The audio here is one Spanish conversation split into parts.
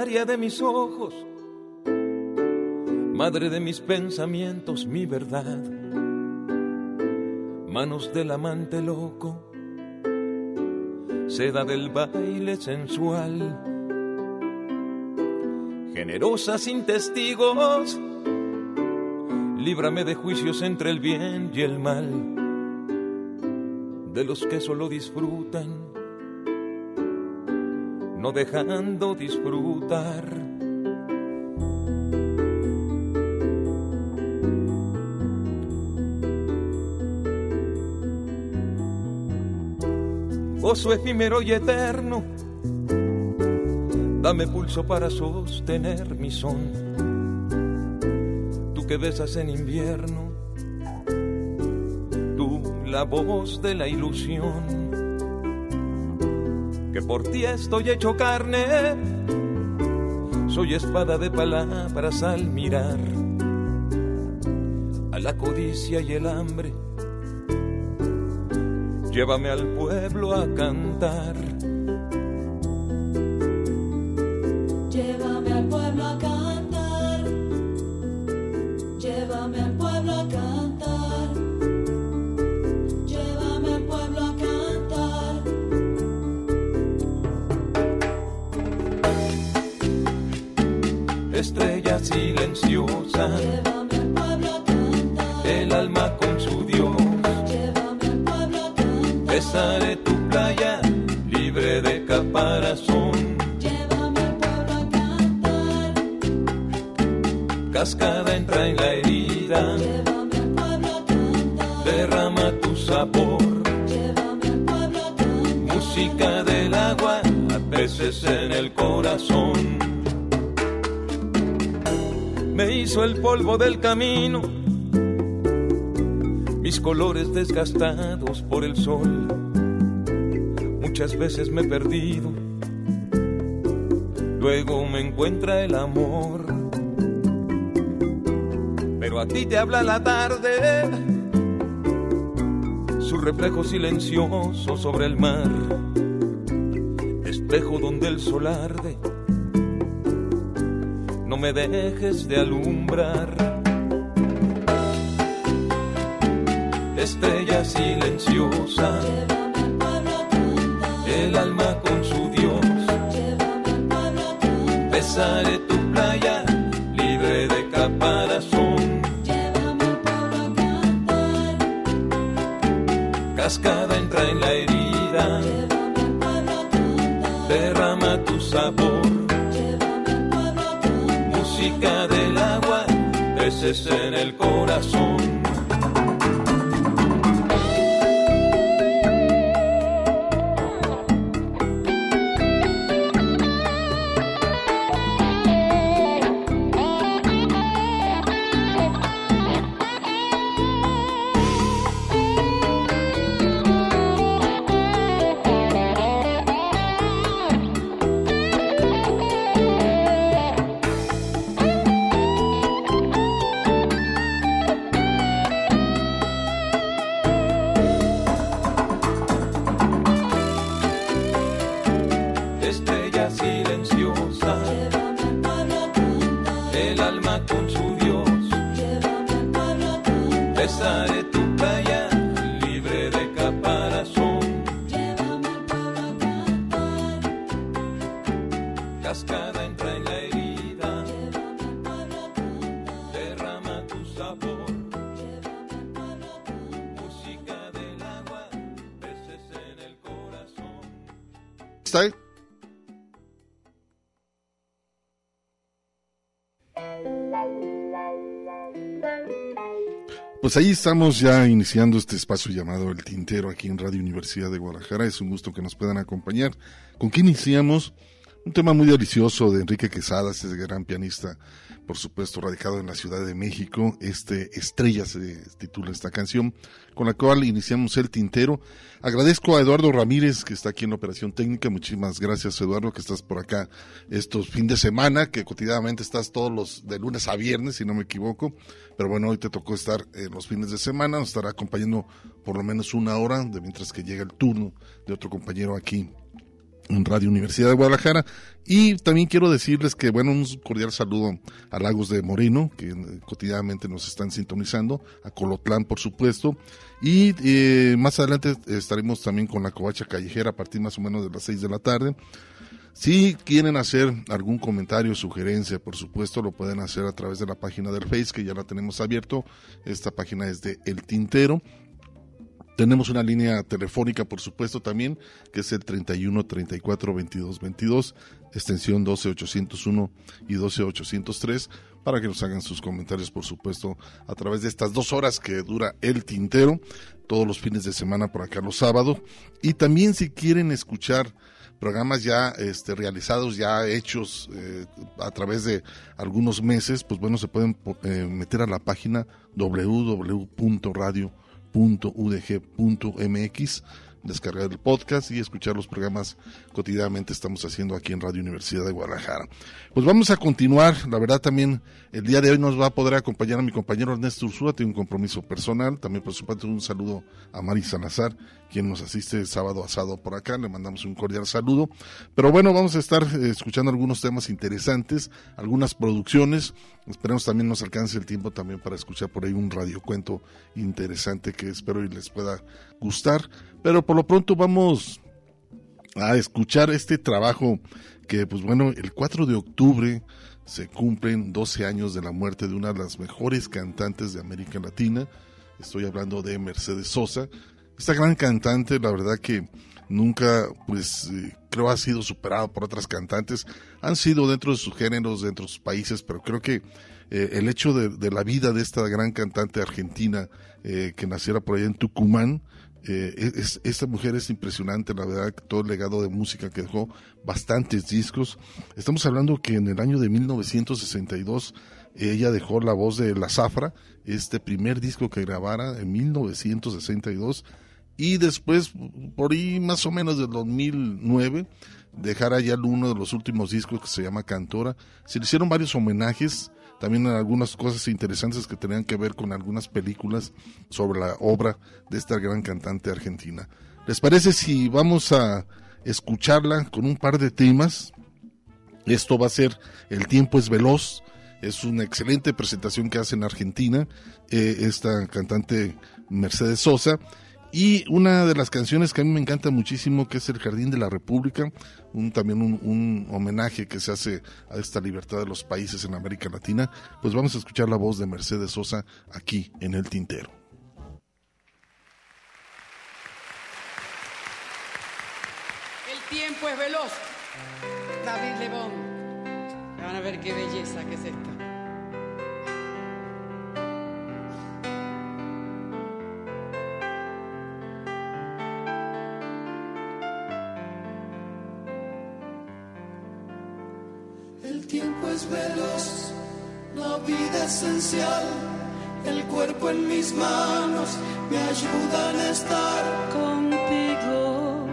De mis ojos, madre de mis pensamientos, mi verdad, manos del amante loco, seda del baile sensual, generosa sin testigos, líbrame de juicios entre el bien y el mal, de los que solo disfrutan no dejando disfrutar. Gozo efímero y eterno, dame pulso para sostener mi son. Tú que besas en invierno, tú la voz de la ilusión que por ti estoy hecho carne. Soy espada de palabras al mirar a la codicia y el hambre. Llévame al pueblo a cantar. Desgastados por el sol. Muchas veces me he perdido, luego me encuentra el amor. Pero a ti te habla la tarde, su reflejo silencioso sobre el mar espejo donde el sol arde. No me dejes de alumbrar. Estrella silenciosa, el alma con su Dios. Besaré tu playa libre de caparazón. Cascada entra en la herida, derrama tu sabor. Música del agua, peces en el corazón. Pues ahí estamos ya iniciando este espacio llamado El Tintero aquí en Radio Universidad de Guadalajara. Es un gusto que nos puedan acompañar. ¿Con qué iniciamos? Un tema muy delicioso de Enrique Quesada, este gran pianista, por supuesto, radicado en la Ciudad de México. Este Estrella se titula esta canción, con la cual iniciamos el tintero. Agradezco a Eduardo Ramírez, que está aquí en operación técnica. Muchísimas gracias, Eduardo, que estás por acá estos fin de semana, que cotidianamente estás todos los de lunes a viernes, si no me equivoco. Pero bueno, hoy te tocó estar en los fines de semana. Nos estará acompañando por lo menos una hora, de mientras que llega el turno de otro compañero aquí en Radio Universidad de Guadalajara. Y también quiero decirles que, bueno, un cordial saludo a Lagos de Moreno, que eh, cotidianamente nos están sintonizando, a Colotlán, por supuesto. Y eh, más adelante estaremos también con la Covacha Callejera a partir más o menos de las 6 de la tarde. Si quieren hacer algún comentario, sugerencia, por supuesto, lo pueden hacer a través de la página del Face, que ya la tenemos abierto. Esta página es de El Tintero. Tenemos una línea telefónica, por supuesto, también, que es el 31 34 22 22, extensión 12 801 y 12 803, para que nos hagan sus comentarios, por supuesto, a través de estas dos horas que dura el tintero, todos los fines de semana por acá los sábados. Y también si quieren escuchar programas ya este, realizados, ya hechos eh, a través de algunos meses, pues bueno, se pueden eh, meter a la página www.radio .udg.mx descargar el podcast y escuchar los programas cotidianamente estamos haciendo aquí en Radio Universidad de Guadalajara. Pues vamos a continuar, la verdad también el día de hoy nos va a poder acompañar a mi compañero Ernesto Ursúa, tiene un compromiso personal, también por supuesto un saludo a Mari Salazar, quien nos asiste sábado asado por acá, le mandamos un cordial saludo, pero bueno, vamos a estar eh, escuchando algunos temas interesantes, algunas producciones, esperemos también nos alcance el tiempo también para escuchar por ahí un radiocuento interesante que espero y les pueda gustar, pero por lo pronto vamos a escuchar este trabajo que pues bueno, el 4 de octubre se cumplen 12 años de la muerte de una de las mejores cantantes de América Latina. Estoy hablando de Mercedes Sosa. Esta gran cantante, la verdad que nunca, pues, eh, creo ha sido superada por otras cantantes. Han sido dentro de sus géneros, dentro de sus países, pero creo que eh, el hecho de, de, la vida de esta gran cantante argentina eh, que naciera por allá en Tucumán, eh, es, esta mujer es impresionante, la verdad, todo el legado de música que dejó, bastantes discos. Estamos hablando que en el año de 1962 ella dejó la voz de La Zafra, este primer disco que grabara en 1962, y después, por ahí más o menos del 2009, dejara ya uno de los últimos discos que se llama Cantora. Se le hicieron varios homenajes también algunas cosas interesantes que tenían que ver con algunas películas sobre la obra de esta gran cantante argentina. ¿Les parece si vamos a escucharla con un par de temas? Esto va a ser El tiempo es veloz. Es una excelente presentación que hace en Argentina eh, esta cantante Mercedes Sosa. Y una de las canciones que a mí me encanta muchísimo, que es El Jardín de la República, un, también un, homenaje que se hace a esta libertad de los países en América Latina, pues vamos a escuchar la voz de Mercedes Sosa aquí en El Tintero. El tiempo es veloz. David Lebón. Van a ver qué belleza que es esta. Tiempo es veloz, la vida esencial, el cuerpo en mis manos me ayudan a estar contigo.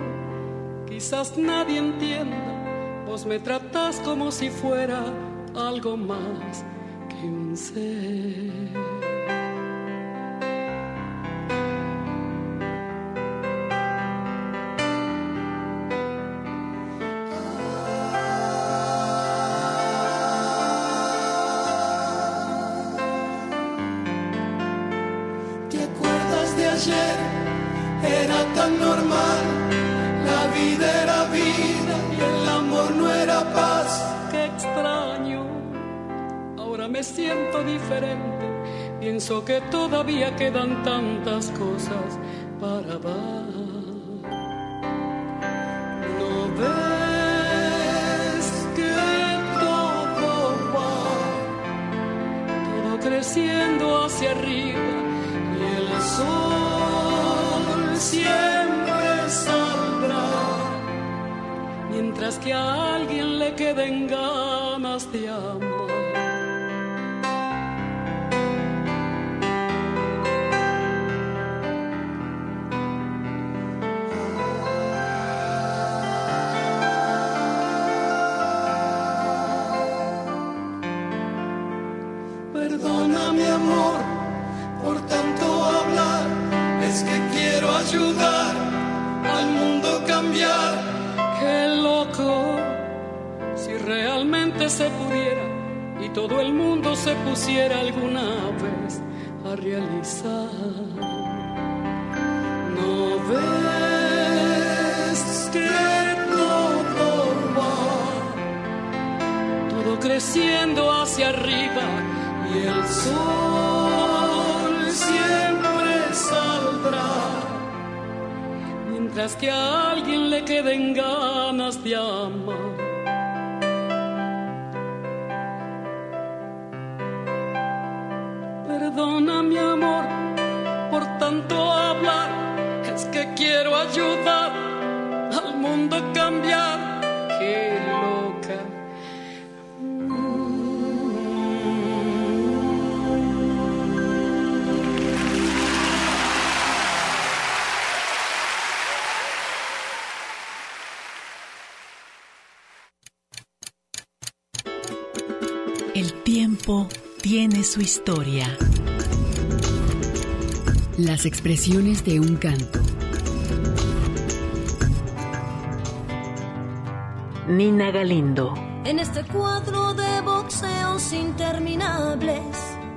Quizás nadie entienda, vos me tratás como si fuera algo más que un ser. diferente. Pienso que todavía quedan tantas cosas para hablar. No ves que todo va, todo creciendo hacia arriba y el sol siempre saldrá, mientras que a alguien le queden ganas de amor. Por tanto hablar, es que quiero ayudar al mundo cambiar. Qué loco, si realmente se pudiera y todo el mundo se pusiera alguna vez a realizar. No ves que todo va, todo creciendo hacia arriba y el sol Mientras que a alguien le queden ganas de amar. Su historia. Las expresiones de un canto. Nina Galindo. En este cuadro de boxeos interminables.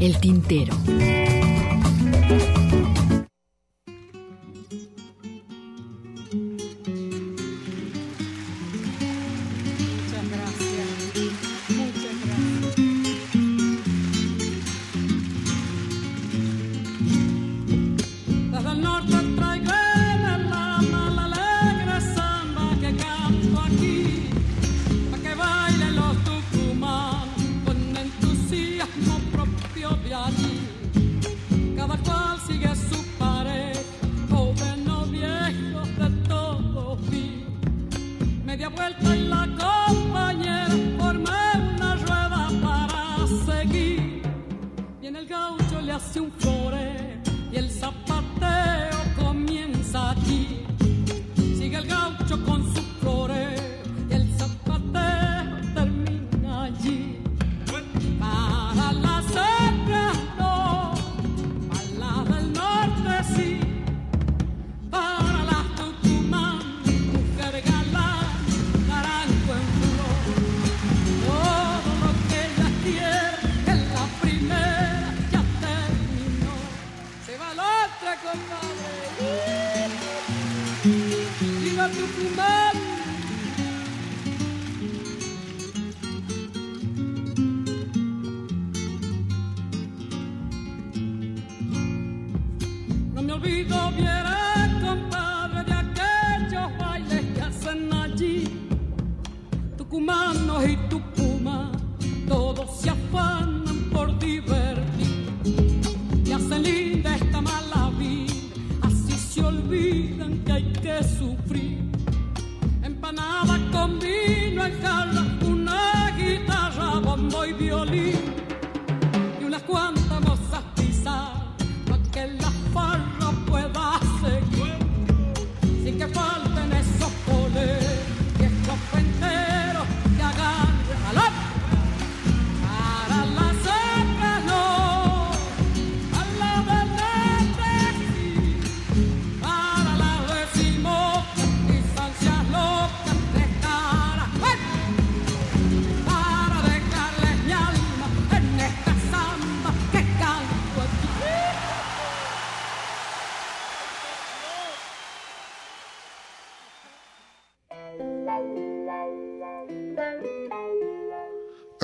El tintero.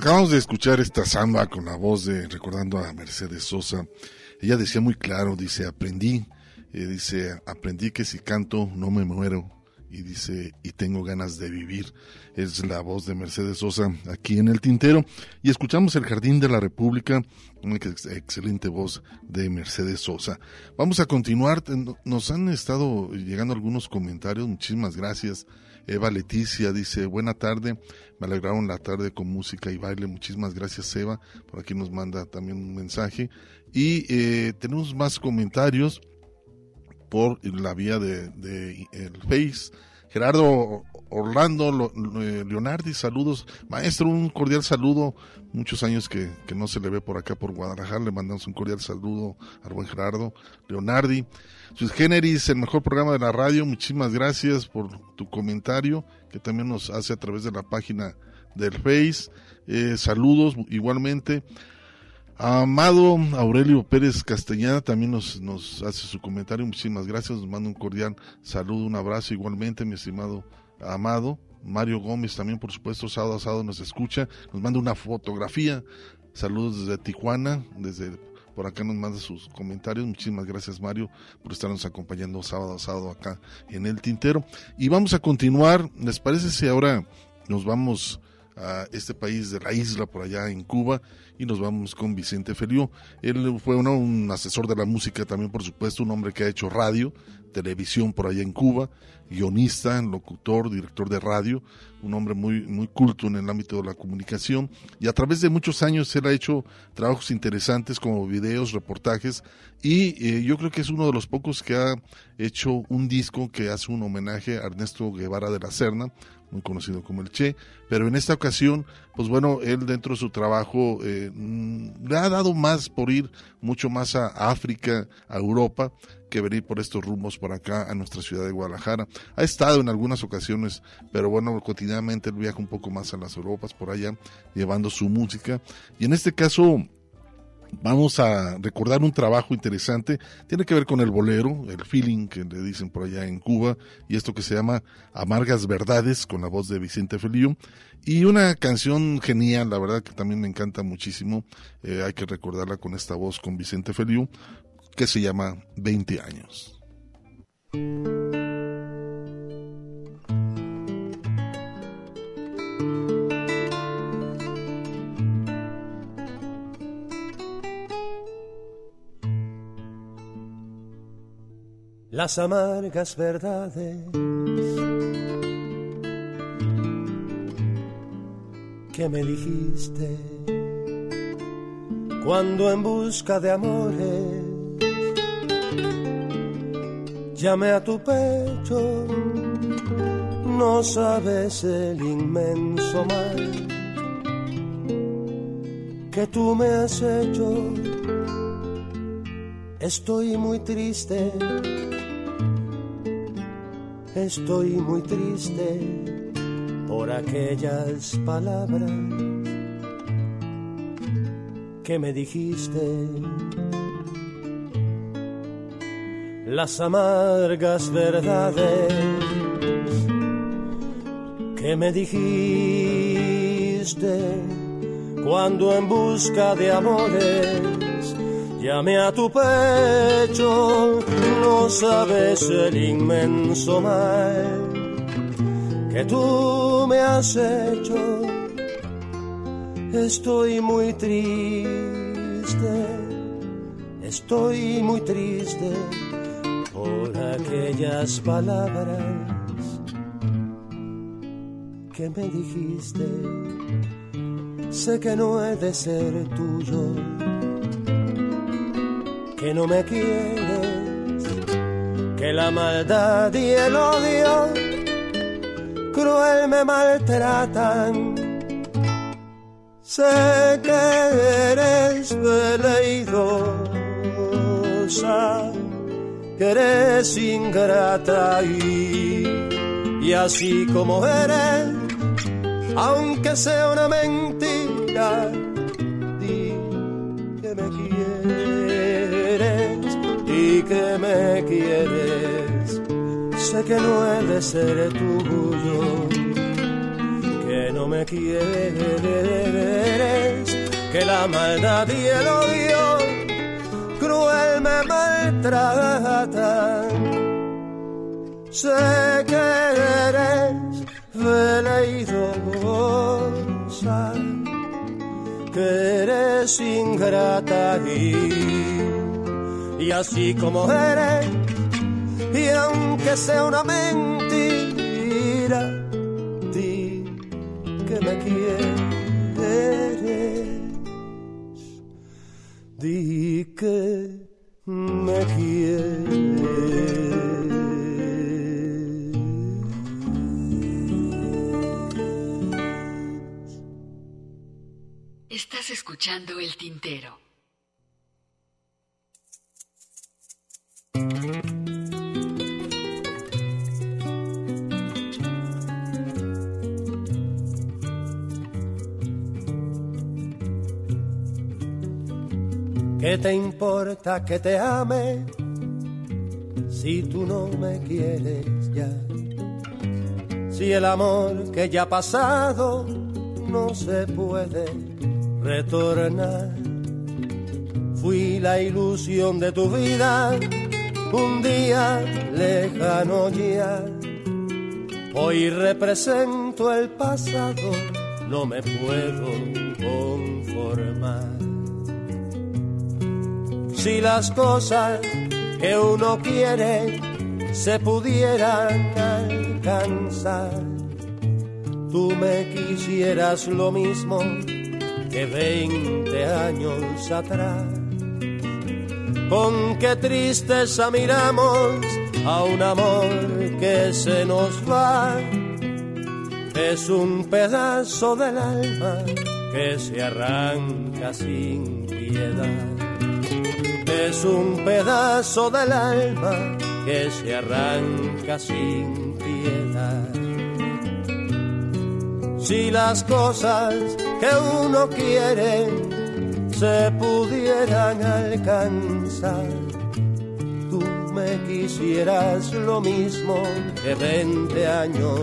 Acabamos de escuchar esta samba con la voz de, recordando a Mercedes Sosa. Ella decía muy claro, dice, aprendí, eh, dice, aprendí que si canto no me muero. Y dice, y tengo ganas de vivir. Es la voz de Mercedes Sosa aquí en el tintero. Y escuchamos El Jardín de la República, una ex- excelente voz de Mercedes Sosa. Vamos a continuar. Nos han estado llegando algunos comentarios. Muchísimas gracias. Eva Leticia dice, buena tarde, me alegraron la tarde con música y baile. Muchísimas gracias Eva. Por aquí nos manda también un mensaje. Y eh, tenemos más comentarios por la vía de, de el Face. Gerardo Orlando eh, Leonardi, saludos. Maestro, un cordial saludo. Muchos años que, que no se le ve por acá por Guadalajara. Le mandamos un cordial saludo al buen Gerardo Leonardi. Sus Generis, el mejor programa de la radio. Muchísimas gracias por tu comentario que también nos hace a través de la página del Face. Eh, saludos igualmente. Amado Aurelio Pérez Castellana también nos, nos hace su comentario. Muchísimas gracias. Nos manda un cordial saludo, un abrazo igualmente, mi estimado Amado. Mario Gómez también, por supuesto, sábado a sábado nos escucha. Nos manda una fotografía. Saludos desde Tijuana, desde por acá nos manda sus comentarios. Muchísimas gracias, Mario, por estarnos acompañando sábado a sábado acá en el tintero. Y vamos a continuar. ¿Les parece si ahora nos vamos a este país de la isla por allá en Cuba y nos vamos con Vicente Feliu. Él fue un asesor de la música también, por supuesto, un hombre que ha hecho radio, televisión por allá en Cuba, guionista, locutor, director de radio, un hombre muy, muy culto en el ámbito de la comunicación. Y a través de muchos años él ha hecho trabajos interesantes como videos, reportajes. Y eh, yo creo que es uno de los pocos que ha hecho un disco que hace un homenaje a Ernesto Guevara de la Serna, muy conocido como el Che, pero en esta ocasión, pues bueno, él dentro de su trabajo eh, mm, le ha dado más por ir mucho más a África, a Europa, que venir por estos rumbos por acá a nuestra ciudad de Guadalajara. Ha estado en algunas ocasiones, pero bueno, él viaja un poco más a las Europas por allá, llevando su música. Y en este caso, Vamos a recordar un trabajo interesante, tiene que ver con el bolero, el feeling que le dicen por allá en Cuba, y esto que se llama Amargas Verdades, con la voz de Vicente Feliu, y una canción genial, la verdad que también me encanta muchísimo, eh, hay que recordarla con esta voz con Vicente Feliu, que se llama 20 años. Las amargas verdades que me dijiste cuando en busca de amores llamé a tu pecho, no sabes el inmenso mal que tú me has hecho. Estoy muy triste Estoy muy triste por aquellas palabras que me dijiste. Las amargas verdades que me dijiste cuando en busca de amores Llame a tu pecho, no sabes el inmenso mal que tú me has hecho. Estoy muy triste, estoy muy triste por aquellas palabras que me dijiste. Sé que no he de ser tuyo que no me quieres, que la maldad y el odio cruel me maltratan. Sé que eres veleidosa, que eres ingrata y, y así como eres, aunque sea una mentira, me quieres. Sé que no he de ser tuyo, que no me quieres, que la maldad y el odio cruel me maltratan. Sé que eres veleidosa, que eres ingrata y, y así como eres, y aunque sea una mentira, di que me quieres, di que me quieres. Estás escuchando el tintero. ¿Qué te importa que te ame si tú no me quieres ya? Si el amor que ya ha pasado no se puede retornar. Fui la ilusión de tu vida, un día lejano ya. Hoy represento el pasado, no me puedo conformar. Si las cosas que uno quiere se pudieran alcanzar, tú me quisieras lo mismo que 20 años atrás. Con qué tristeza miramos a un amor que se nos va. Es un pedazo del alma que se arranca sin piedad. Es un pedazo del alma que se arranca sin piedad. Si las cosas que uno quiere se pudieran alcanzar, tú me quisieras lo mismo que 20 años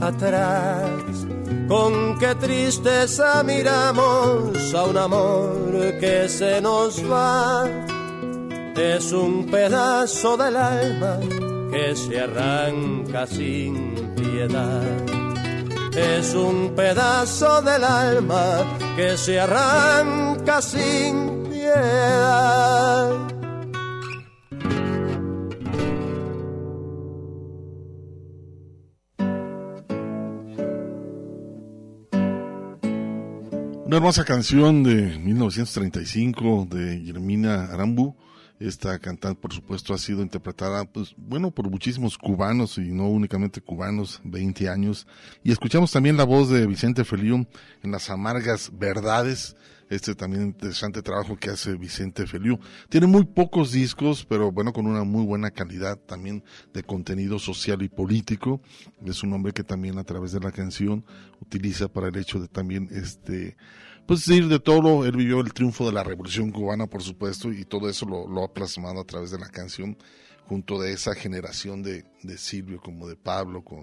atrás. Con qué tristeza miramos a un amor que se nos va. Es un pedazo del alma que se arranca sin piedad. Es un pedazo del alma que se arranca sin piedad. Hermosa canción de 1935 de Yermina Arambu. Esta cantante, por supuesto, ha sido interpretada, pues, bueno, por muchísimos cubanos y no únicamente cubanos, 20 años. Y escuchamos también la voz de Vicente Feliu en Las Amargas Verdades, este también interesante trabajo que hace Vicente Feliu. Tiene muy pocos discos, pero bueno, con una muy buena calidad también de contenido social y político. Es un hombre que también a través de la canción utiliza para el hecho de también este pues decir de todo, él vivió el triunfo de la revolución cubana, por supuesto, y todo eso lo, lo ha plasmado a través de la canción, junto de esa generación de, de Silvio, como de Pablo, con,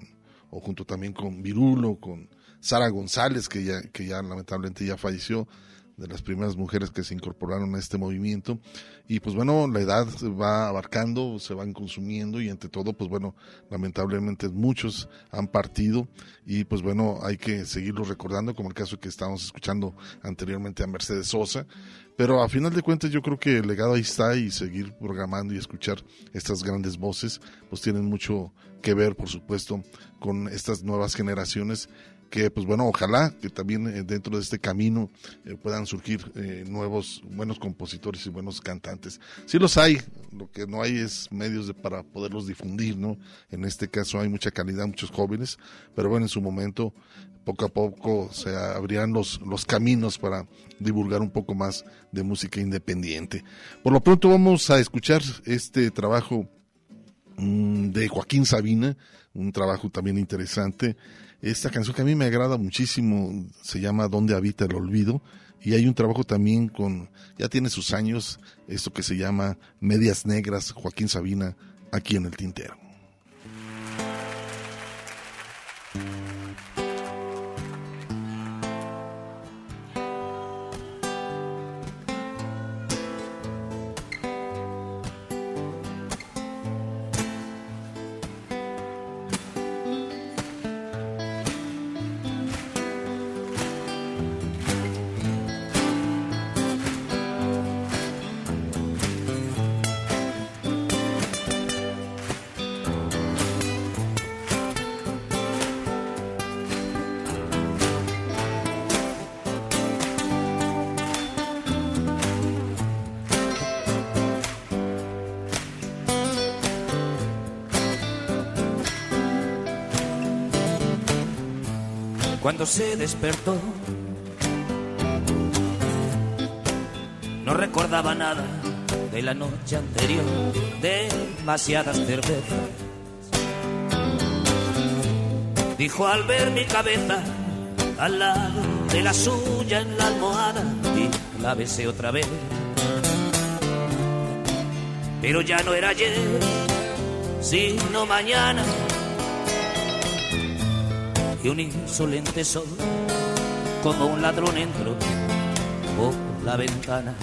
o junto también con Virulo, con Sara González, que ya, que ya lamentablemente ya falleció, de las primeras mujeres que se incorporaron a este movimiento. Y pues bueno, la edad va abarcando, se van consumiendo y entre todo, pues bueno, lamentablemente muchos han partido y pues bueno, hay que seguirlos recordando, como el caso que estábamos escuchando anteriormente a Mercedes Sosa. Pero a final de cuentas yo creo que el legado ahí está y seguir programando y escuchar estas grandes voces, pues tienen mucho que ver, por supuesto, con estas nuevas generaciones que pues bueno, ojalá que también eh, dentro de este camino eh, puedan surgir eh, nuevos buenos compositores y buenos cantantes. Sí los hay, lo que no hay es medios para poderlos difundir, ¿no? En este caso hay mucha calidad, muchos jóvenes, pero bueno, en su momento poco a poco se abrirán los, los caminos para divulgar un poco más de música independiente. Por lo pronto vamos a escuchar este trabajo mm, de Joaquín Sabina, un trabajo también interesante esta canción que a mí me agrada muchísimo se llama Donde habita el olvido y hay un trabajo también con, ya tiene sus años, esto que se llama Medias Negras, Joaquín Sabina, aquí en el Tintero. Se despertó, no recordaba nada de la noche anterior, demasiadas cervezas. Dijo al ver mi cabeza al lado de la suya en la almohada y la besé otra vez. Pero ya no era ayer, sino mañana. Y un insolente sol, como un ladrón entró por la ventana.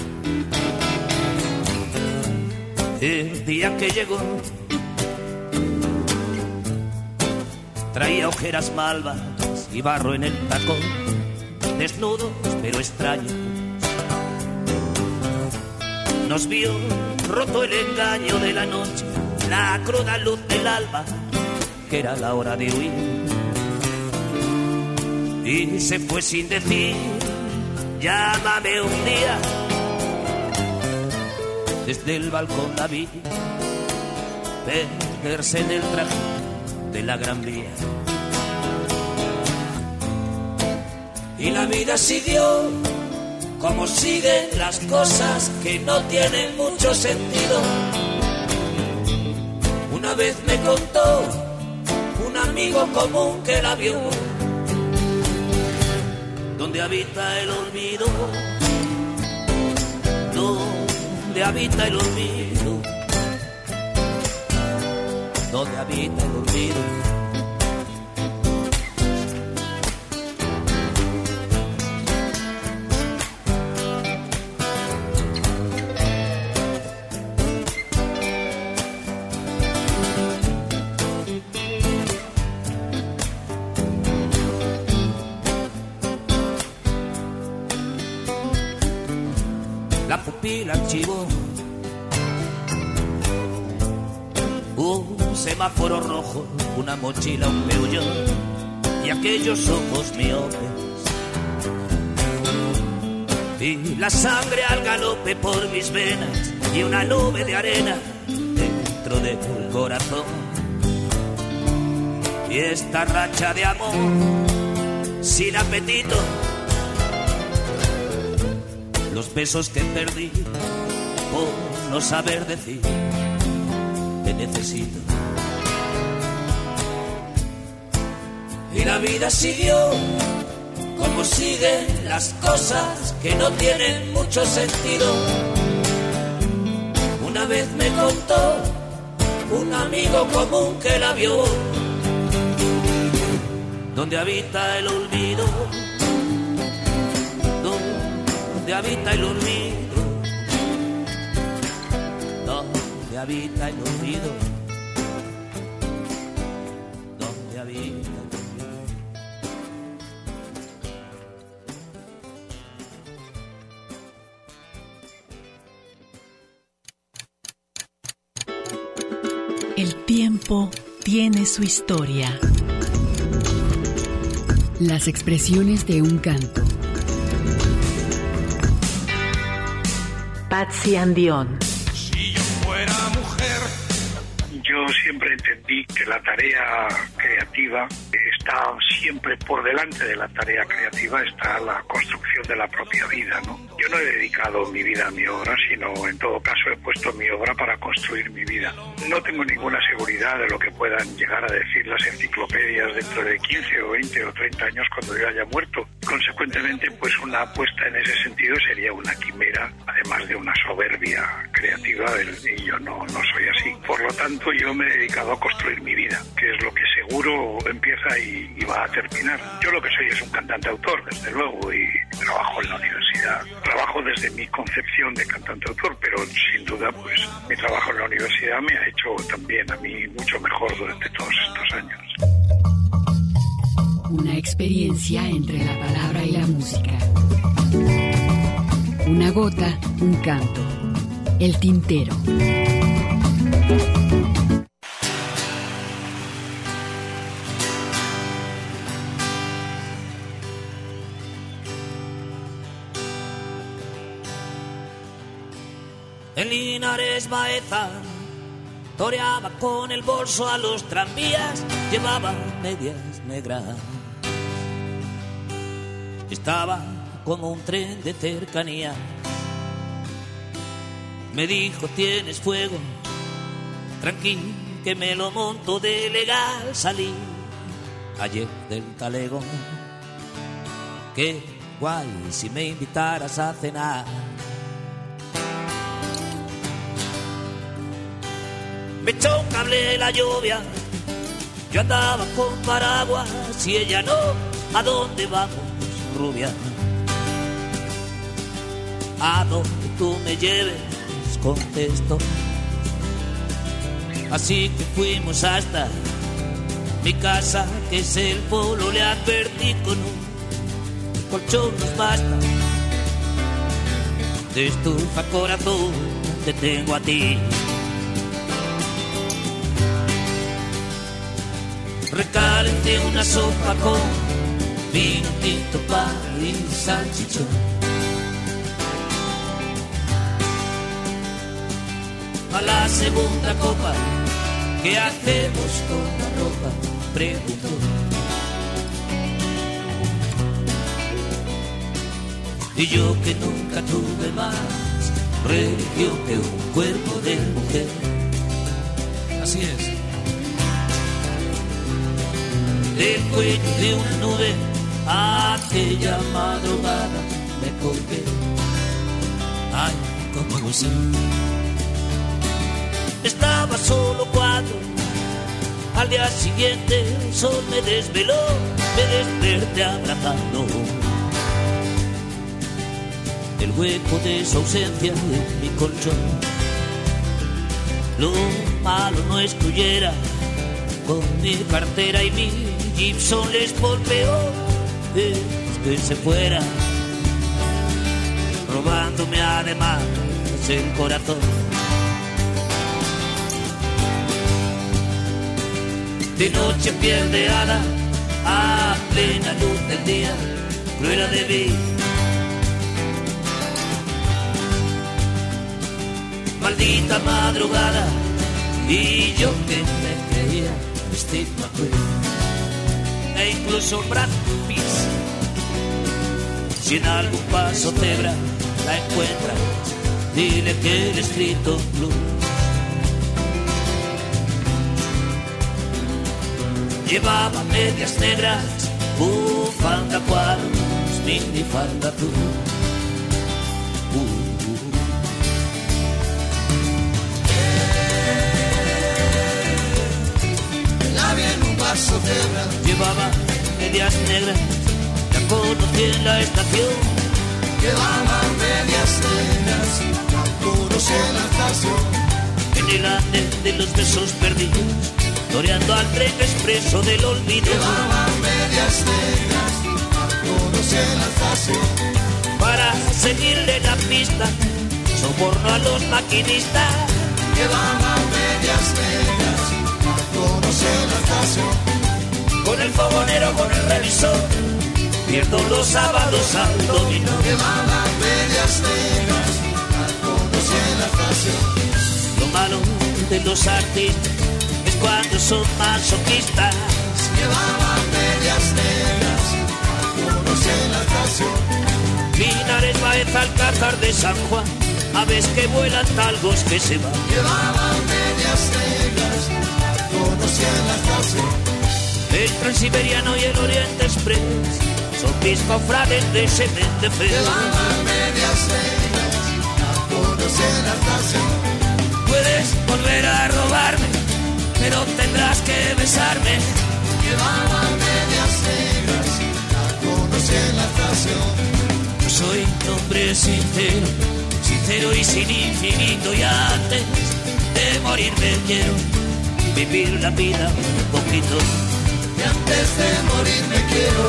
El día que llegó, traía ojeras malvas y barro en el tacón, desnudos pero extraños. Nos vio roto el engaño de la noche, la cruda luz del alba, que era la hora de huir. Y se fue sin decir, llámame un día. Desde el balcón la vi perderse en el traje de la gran vía. Y la vida siguió como siguen las cosas que no tienen mucho sentido. Una vez me contó un amigo común que la vio, donde habita el olvido, donde habita el olvido, donde habita el olvido. Un semáforo rojo, una mochila, un peullón y aquellos ojos miopes. Y la sangre al galope por mis venas y una nube de arena dentro del corazón. Y esta racha de amor sin apetito los besos que perdí por no saber decir te necesito. Y la vida siguió como siguen las cosas que no tienen mucho sentido. Una vez me contó un amigo común que la vio, donde habita el olvido donde habita el olvido, donde habita el olvido, donde habita el olvido. El tiempo tiene su historia. Las expresiones de un canto. Patsy Andión. Si yo fuera mujer. Yo siempre entendí que la tarea creativa está siempre por delante de la tarea creativa, está la construcción de la propia vida, ¿no? Yo no he dedicado mi vida a mi obra, sino en todo caso he puesto mi obra para construir mi vida. No tengo ninguna seguridad de lo que puedan llegar a decir las enciclopedias dentro de 15 o 20 o 30 años cuando yo haya muerto. Consecuentemente, pues una apuesta en ese sentido sería una quimera, además de una soberbia creativa, y yo no, no soy así. Por lo tanto, yo me he dedicado a construir mi vida, que es lo que seguro empieza y, y va a terminar. Yo lo que soy es un cantante autor, desde luego, y trabajo en la universidad. Trabajo desde mi concepción de cantante autor, pero sin duda, pues mi trabajo en la universidad me ha hecho también a mí mucho mejor durante todos estos años. Una experiencia entre la palabra y la música. Una gota, un canto. El tintero. En Linares Baeza toreaba con el bolso a los tranvías, llevaba medias negras. Estaba como un tren de cercanía. Me dijo, tienes fuego, tranquilo, que me lo monto de legal. Salí ayer del talego. Qué guay si me invitaras a cenar. Me echó un cable la lluvia, yo andaba con paraguas y ella no. ¿A dónde vamos, rubia? A donde tú me lleves, contesto. Así que fuimos hasta mi casa, que es el polo, le advertí con un colchón nos basta. De estufa corazón te tengo a ti. Recalenté una sopa con vino tinto, pan y salchichón. A la segunda copa, ¿qué hacemos con la ropa? Preguntó. Y yo que nunca tuve más religión que un cuerpo de mujer. Así es. Del cuello de una nube, aquella madrugada me colgué. Ay, cómo lo sé. Estaba solo cuatro. Al día siguiente el sol me desveló, me desperté abrazando el hueco de su ausencia en mi colchón. Lo malo no excluyera con mi cartera y mi Gibson les peor es que se fuera, robándome además el corazón. De noche piel de hada, a plena luz del día, cruela de mí. Maldita madrugada, y yo que me creía Steve McQueen, e incluso Brad Pitt. Si en algún paso cebra la encuentras, dile que el escrito blue Llevaba medias negras, bufanda cuadros, minifalda. Uh, uh. La vi en un vaso cebra. Llevaba medias negras, la conocí la estación. Llevaba medias negras, la conocí en la estación. En el andén de los besos perdidos, toreando al tren expreso del olvido. Llevaba medias negras, la conocí en la estación. Para seguirle la pista, soborno a los maquinistas. Llevaba medias negras, la conocí en la estación. Con el fogonero, con el revisor, pierdo los sábados al dominó. Llevaba medias negras, la conocí en la estación. Lo malo de los artistas es cuando son masoquistas. Llevaba medias negras, la conocí en la estación. Linares, Baez, Alcázar de San Juan, aves que vuelan, talgos que se van. Llevaba medias negras, la conocí en la estación. El Transiberiano y el Oriente Express son mis cofrades de semente feo. Llevaba medias negras, la conocí en la estación. Puedes volver a robarme, pero tendrás que besarme. Llevaba medias negras, la conocí en la estación. Yo soy un hombre sincero, sincero y sin infinito. Y antes de morirme quiero vivir la vida un poquito. Y antes de morir me quiero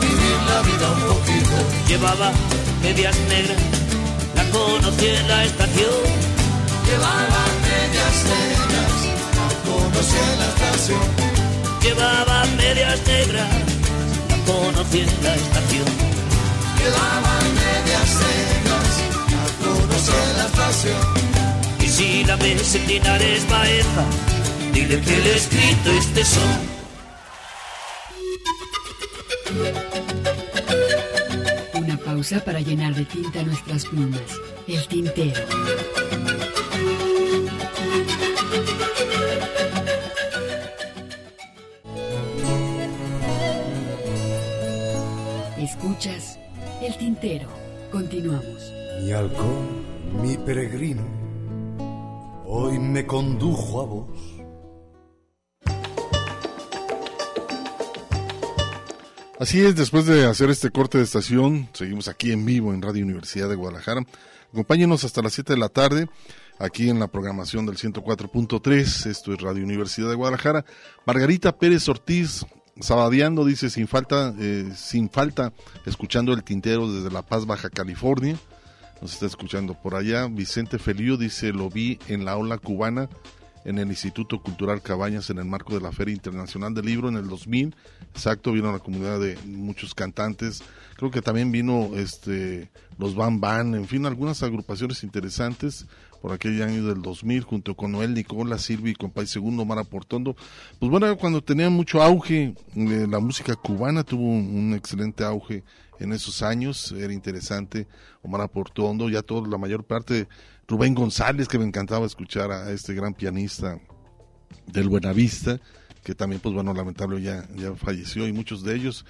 vivir la vida un poquito. Llevaba medias negras, la conocí en la estación. Llevaba medias negras, la conocí en la estación. Llevaba medias negras, la conocí en la estación. Llevaba medias negras, la conocí en la estación. Y si la ves en Linares Baeza, dile que le he escrito este son. Pausa para llenar de tinta nuestras plumas. El tintero. Escuchas El tintero. Continuamos. Mi halcón, mi peregrino, hoy me condujo a vos. Así es, después de hacer este corte de estación, seguimos aquí en vivo en Radio Universidad de Guadalajara. Acompáñenos hasta las 7 de la tarde, aquí en la programación del 104.3. Esto es Radio Universidad de Guadalajara. Margarita Pérez Ortiz, sabadeando, dice, sin falta, eh, sin falta, escuchando el tintero desde La Paz, Baja California. Nos está escuchando por allá. Vicente Felío dice, lo vi en la ola cubana en el Instituto Cultural Cabañas en el marco de la Feria Internacional del Libro en el 2000. Exacto, vino la comunidad de muchos cantantes. Creo que también vino este los Van Van, en fin, algunas agrupaciones interesantes por aquel año del 2000 junto con Noel Nicola, Silvi y Compay Segundo, Mara Portondo. Pues bueno, cuando tenía mucho auge eh, la música cubana, tuvo un, excelente auge en esos años, era interesante, Omar Portondo, ya toda la mayor parte, Rubén González, que me encantaba escuchar a este gran pianista del Buenavista, que también, pues bueno, lamentable ya, ya falleció, y muchos de ellos,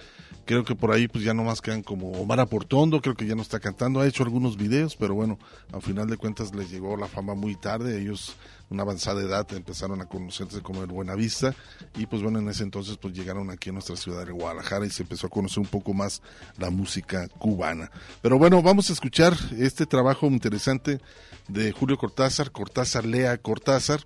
creo que por ahí pues ya nomás quedan como Omar Aportondo, creo que ya no está cantando, ha hecho algunos videos, pero bueno, al final de cuentas les llegó la fama muy tarde, ellos una avanzada edad empezaron a conocerse como el Buenavista y pues bueno en ese entonces pues llegaron aquí a nuestra ciudad de Guadalajara y se empezó a conocer un poco más la música cubana. Pero bueno, vamos a escuchar este trabajo interesante de Julio Cortázar, Cortázar Lea Cortázar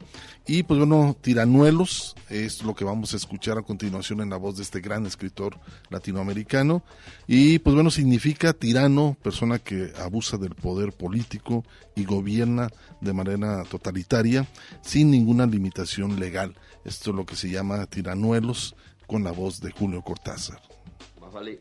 y pues bueno, Tiranuelos es lo que vamos a escuchar a continuación en la voz de este gran escritor latinoamericano y pues bueno, significa tirano, persona que abusa del poder político y gobierna de manera totalitaria sin ninguna limitación legal. Esto es lo que se llama Tiranuelos con la voz de Julio Cortázar. Más vale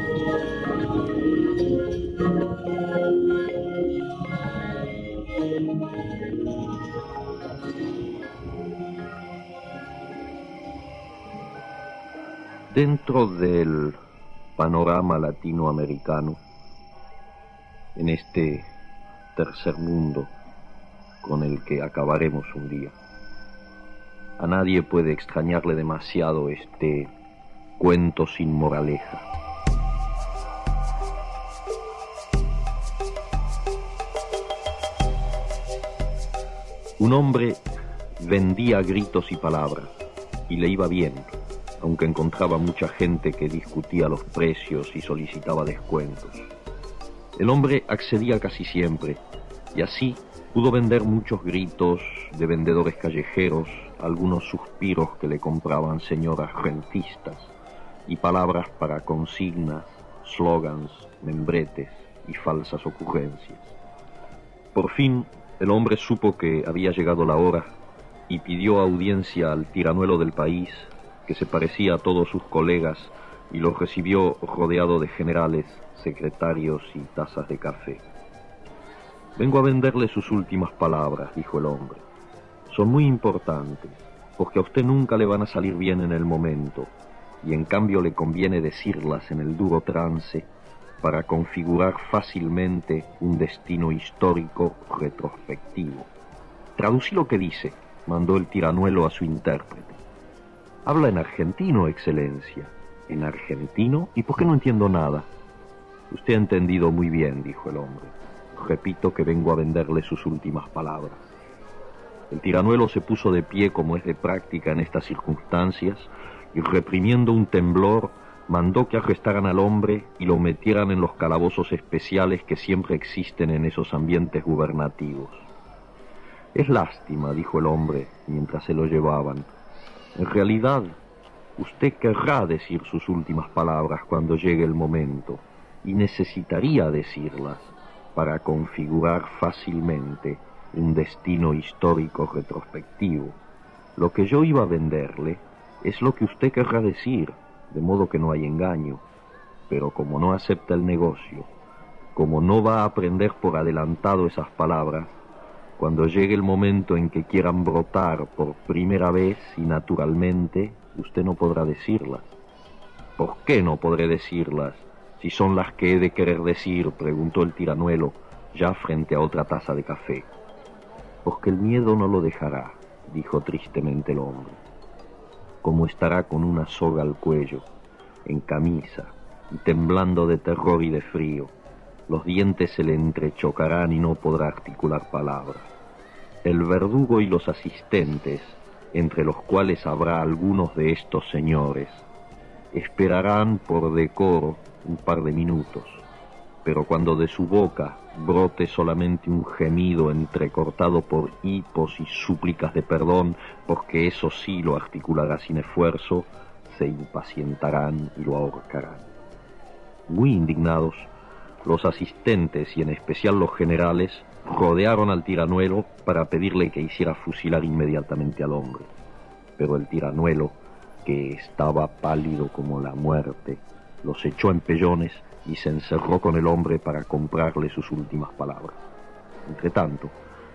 Dentro del panorama latinoamericano, en este tercer mundo con el que acabaremos un día, a nadie puede extrañarle demasiado este cuento sin moraleja. Un hombre vendía gritos y palabras, y le iba bien, aunque encontraba mucha gente que discutía los precios y solicitaba descuentos. El hombre accedía casi siempre, y así pudo vender muchos gritos de vendedores callejeros, algunos suspiros que le compraban señoras rentistas, y palabras para consignas, slogans, membretes y falsas ocurrencias. Por fin, el hombre supo que había llegado la hora y pidió audiencia al tiranuelo del país, que se parecía a todos sus colegas, y los recibió rodeado de generales, secretarios y tazas de café. Vengo a venderle sus últimas palabras, dijo el hombre. Son muy importantes, porque a usted nunca le van a salir bien en el momento, y en cambio le conviene decirlas en el duro trance para configurar fácilmente un destino histórico retrospectivo. Traducí lo que dice, mandó el tiranuelo a su intérprete. Habla en argentino, excelencia. ¿En argentino? ¿Y por qué no entiendo nada? Usted ha entendido muy bien, dijo el hombre. Repito que vengo a venderle sus últimas palabras. El tiranuelo se puso de pie como es de práctica en estas circunstancias y reprimiendo un temblor mandó que arrestaran al hombre y lo metieran en los calabozos especiales que siempre existen en esos ambientes gubernativos. Es lástima, dijo el hombre mientras se lo llevaban. En realidad, usted querrá decir sus últimas palabras cuando llegue el momento, y necesitaría decirlas para configurar fácilmente un destino histórico retrospectivo. Lo que yo iba a venderle es lo que usted querrá decir, de modo que no hay engaño. Pero como no acepta el negocio, como no va a aprender por adelantado esas palabras, cuando llegue el momento en que quieran brotar por primera vez y naturalmente, usted no podrá decirlas. ¿Por qué no podré decirlas si son las que he de querer decir? preguntó el tiranuelo, ya frente a otra taza de café. Porque el miedo no lo dejará, dijo tristemente el hombre. Como estará con una soga al cuello, en camisa, y temblando de terror y de frío, los dientes se le entrechocarán y no podrá articular palabras. El verdugo y los asistentes, entre los cuales habrá algunos de estos señores, esperarán por decoro un par de minutos, pero cuando de su boca brote solamente un gemido entrecortado por hipos y súplicas de perdón, porque eso sí lo articulará sin esfuerzo, se impacientarán y lo ahorcarán. Muy indignados, los asistentes y en especial los generales rodearon al tiranuelo para pedirle que hiciera fusilar inmediatamente al hombre. Pero el tiranuelo, que estaba pálido como la muerte, los echó en pellones y se encerró con el hombre para comprarle sus últimas palabras. Entretanto,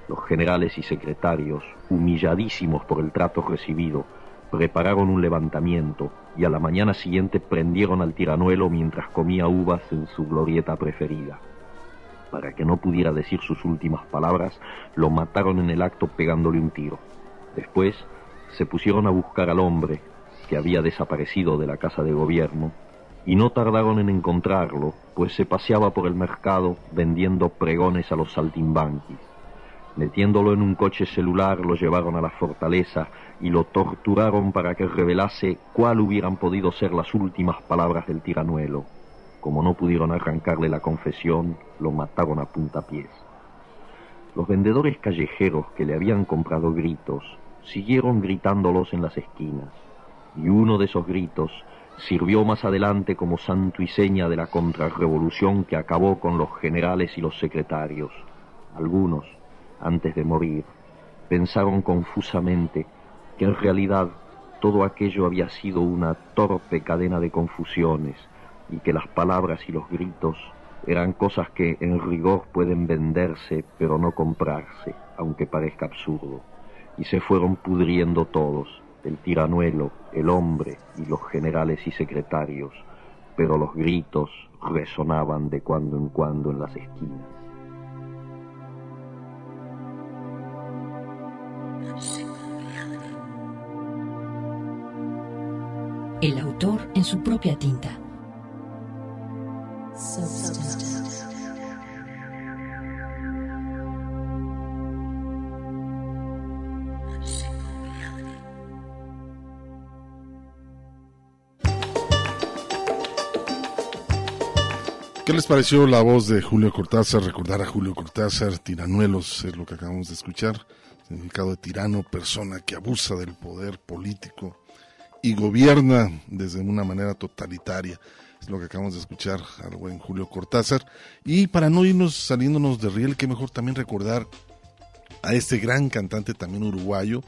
los generales y secretarios, humilladísimos por el trato recibido, prepararon un levantamiento y a la mañana siguiente prendieron al tiranuelo mientras comía uvas en su glorieta preferida. Para que no pudiera decir sus últimas palabras, lo mataron en el acto pegándole un tiro. Después se pusieron a buscar al hombre, que había desaparecido de la casa de gobierno, y no tardaron en encontrarlo, pues se paseaba por el mercado vendiendo pregones a los saltimbanquis. Metiéndolo en un coche celular, lo llevaron a la fortaleza y lo torturaron para que revelase cuál hubieran podido ser las últimas palabras del tiranuelo. Como no pudieron arrancarle la confesión, lo mataron a puntapiés. Los vendedores callejeros que le habían comprado gritos siguieron gritándolos en las esquinas, y uno de esos gritos sirvió más adelante como santo y seña de la contrarrevolución que acabó con los generales y los secretarios. Algunos, antes de morir, pensaron confusamente que en realidad todo aquello había sido una torpe cadena de confusiones y que las palabras y los gritos eran cosas que en rigor pueden venderse pero no comprarse, aunque parezca absurdo, y se fueron pudriendo todos, el tiranuelo, el hombre y los generales y secretarios, pero los gritos resonaban de cuando en cuando en las esquinas. El autor en su propia tinta. ¿Qué les pareció la voz de Julio Cortázar? Recordar a Julio Cortázar, tiranuelos, es lo que acabamos de escuchar. Significado de tirano, persona que abusa del poder político y gobierna desde una manera totalitaria. Lo que acabamos de escuchar al buen Julio Cortázar. Y para no irnos saliéndonos de riel, qué mejor también recordar a este gran cantante también uruguayo.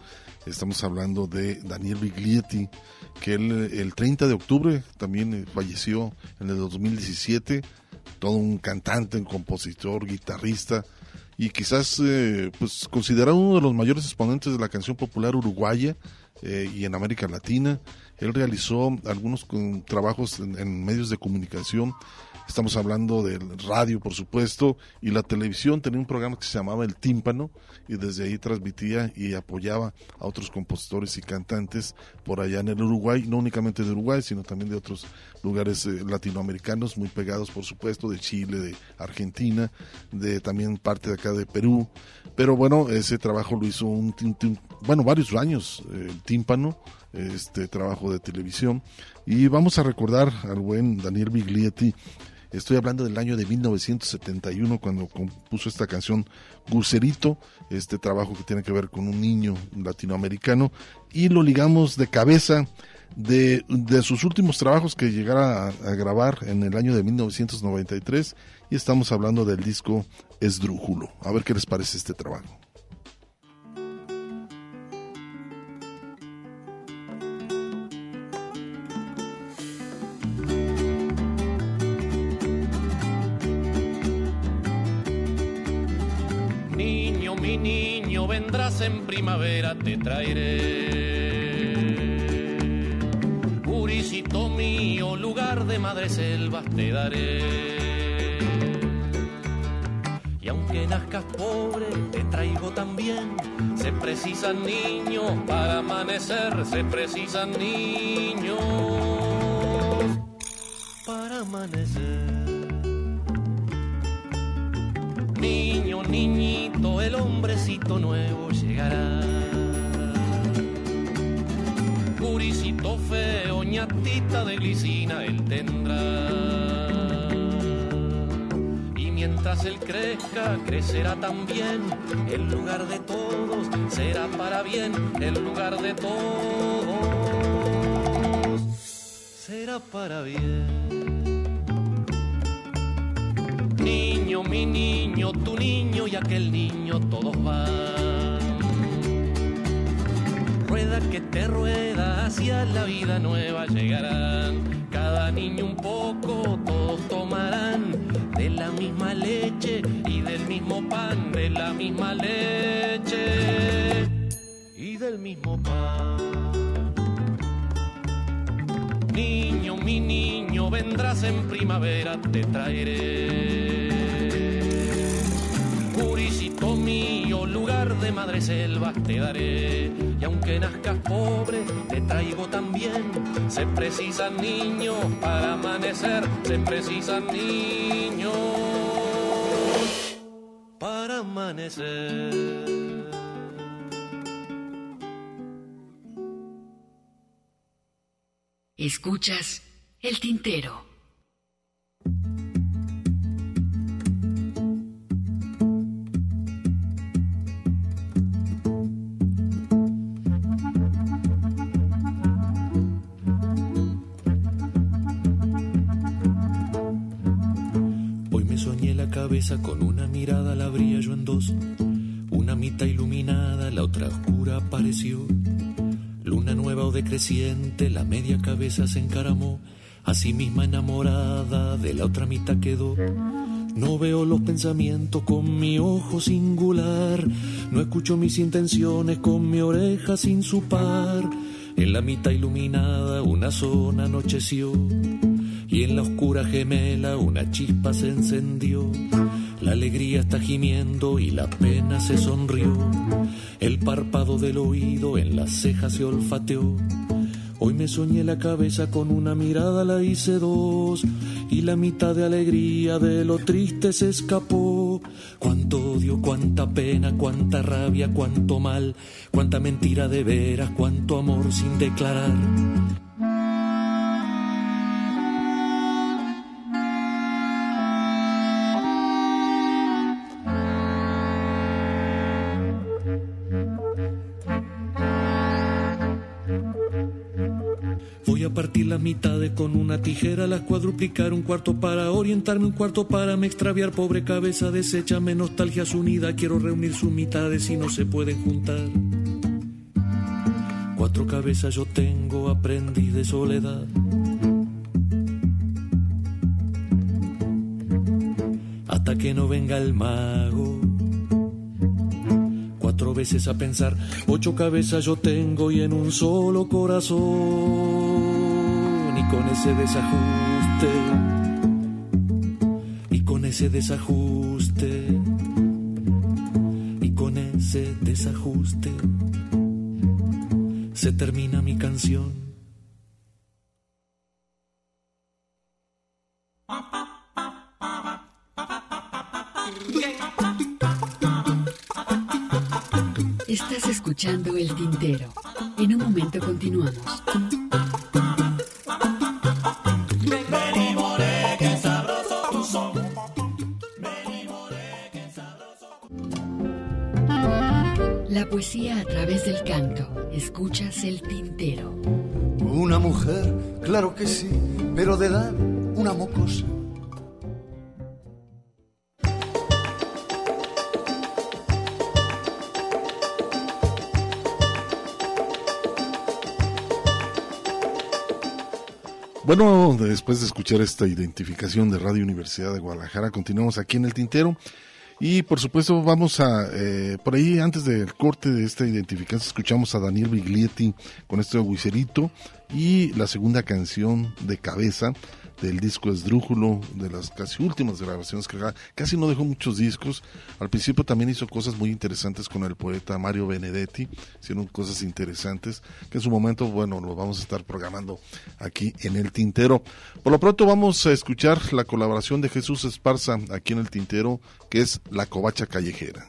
Estamos hablando de Daniel Biglietti, que él, el 30 de octubre también falleció en el 2017 todo un cantante, un compositor, guitarrista y quizás eh, pues considerado uno de los mayores exponentes de la canción popular uruguaya eh, y en América Latina. Él realizó algunos trabajos en, medios de comunicación. Estamos hablando del radio, por supuesto, y la televisión. Tenía un programa que se llamaba El Tímpano y desde ahí transmitía y apoyaba a otros compositores y cantantes por allá en el Uruguay, no únicamente de Uruguay, sino también de otros lugares eh, latinoamericanos muy pegados, por supuesto, de Chile, de Argentina, de también parte de acá de Perú. Pero bueno, ese trabajo lo hizo un, bueno, varios años, eh, el tímpano, este trabajo de televisión. Y vamos a recordar al buen Daniel Biglietti. Estoy hablando del año de 1971 cuando compuso esta canción Gurcerito, este trabajo que tiene que ver con un niño latinoamericano y lo ligamos de cabeza de, de sus últimos trabajos que llegara a, a, grabar en el año de 1993 y estamos hablando del disco Esdrújulo. A ver qué les parece este trabajo. Primavera, te traeré. Purisito mío, lugar de madre selvas te daré. Y aunque nazcas pobre, te traigo también. Se precisan niños para amanecer, se precisan niños para amanecer. Niño, niñito, el hombrecito nuevo llegará. Purisito feo, ñatita de glicina, él tendrá. Y mientras él crezca, crecerá también. El lugar de todos será para bien. El lugar de todos será para bien. Niño, mi niño, tu niño y aquel niño, todos van. Rueda que te rueda hacia la vida nueva llegarán. Cada niño un poco, todos tomarán de la misma leche y del mismo pan, de la misma leche y del mismo pan. Niño, mi niño, vendrás en primavera, te traeré. Purisito mío, lugar de madre selvas te daré. Y aunque nazcas pobre, te traigo también. Se precisan niños para amanecer, se precisan niños para amanecer. Escuchas el tintero. Con una mirada, la abría yo en dos. Una mitad iluminada, la otra oscura apareció. Luna nueva o decreciente, la media cabeza se encaramó. Así misma enamorada de la otra mitad quedó. No veo los pensamientos con mi ojo singular. No escucho mis intenciones con mi oreja sin su par. En la mitad iluminada una zona anocheció. Y en la oscura gemela una chispa se encendió. La alegría está gimiendo y la pena se sonrió. El párpado del oído en las cejas se olfateó. Hoy me soñé la cabeza con una mirada, la hice dos. Y la mitad de alegría de lo triste se escapó. Cuánto odio, cuánta pena, cuánta rabia, cuánto mal, cuánta mentira de veras, cuánto amor sin declarar. Partir las mitades con una tijera, las cuadruplicar un cuarto para orientarme, un cuarto para me extraviar. Pobre cabeza deshéchame nostalgias unidas. Quiero reunir sus mitades y no se pueden juntar. Cuatro cabezas yo tengo, aprendí de soledad. Hasta que no venga el mago. Cuatro veces a pensar, ocho cabezas yo tengo y en un solo corazón. Con ese desajuste, y con ese desajuste, y con ese desajuste, se termina mi canción. Estás escuchando el tintero. En un momento continuamos. Después de escuchar esta identificación de Radio Universidad de Guadalajara, continuamos aquí en el Tintero. Y por supuesto vamos a, eh, por ahí antes del corte de esta identificación, escuchamos a Daniel Biglietti con este Huicerito y la segunda canción de cabeza del disco Esdrújulo, de las casi últimas grabaciones que. Casi no dejó muchos discos. Al principio también hizo cosas muy interesantes con el poeta Mario Benedetti. Hicieron cosas interesantes que en su momento, bueno, lo vamos a estar programando aquí en el Tintero. Por lo pronto vamos a escuchar la colaboración de Jesús Esparza aquí en el Tintero, que es La Covacha Callejera.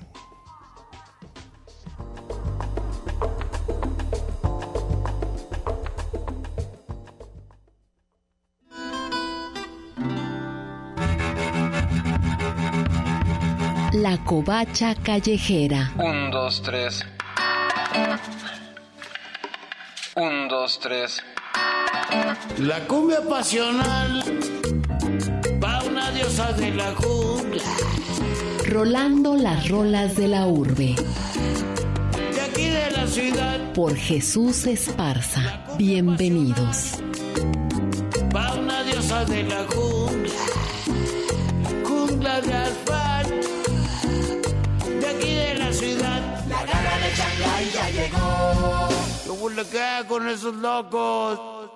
La covacha callejera. Un, dos, tres. Un, dos, tres. La cumbia pasional va una diosa de la jungla. Rolando las rolas de la urbe. De aquí de la ciudad Por Jesús Esparza. Bienvenidos. va una diosa de la jungla. Jungla de asfalto. Aquí de la ciudad. La gana de Shanghai ya llegó. ¿Cómo le queda con esos locos?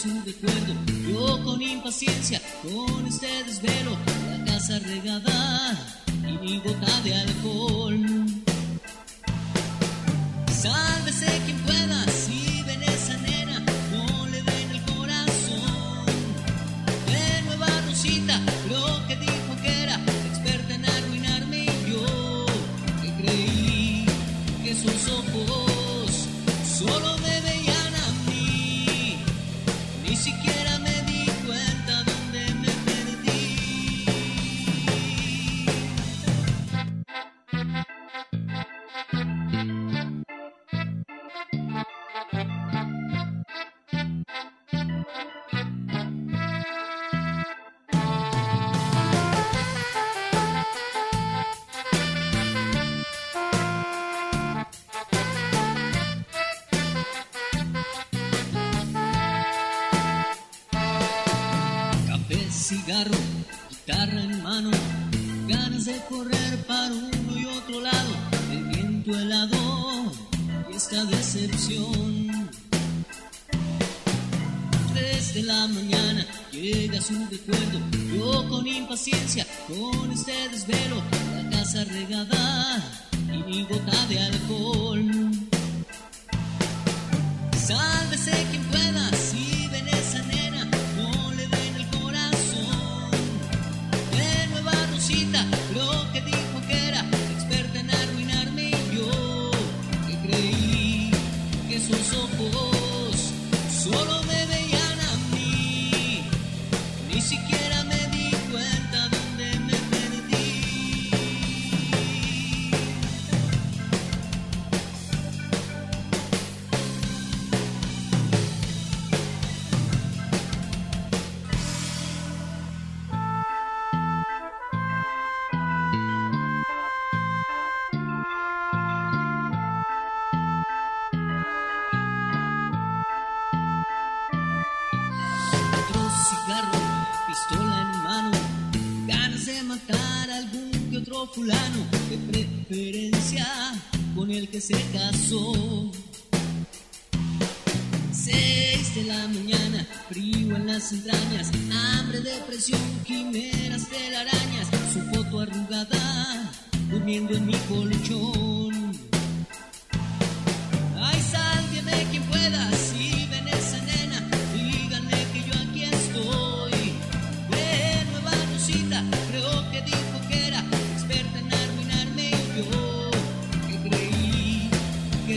Su recuerdo, yo con impaciencia, con este desvelo, con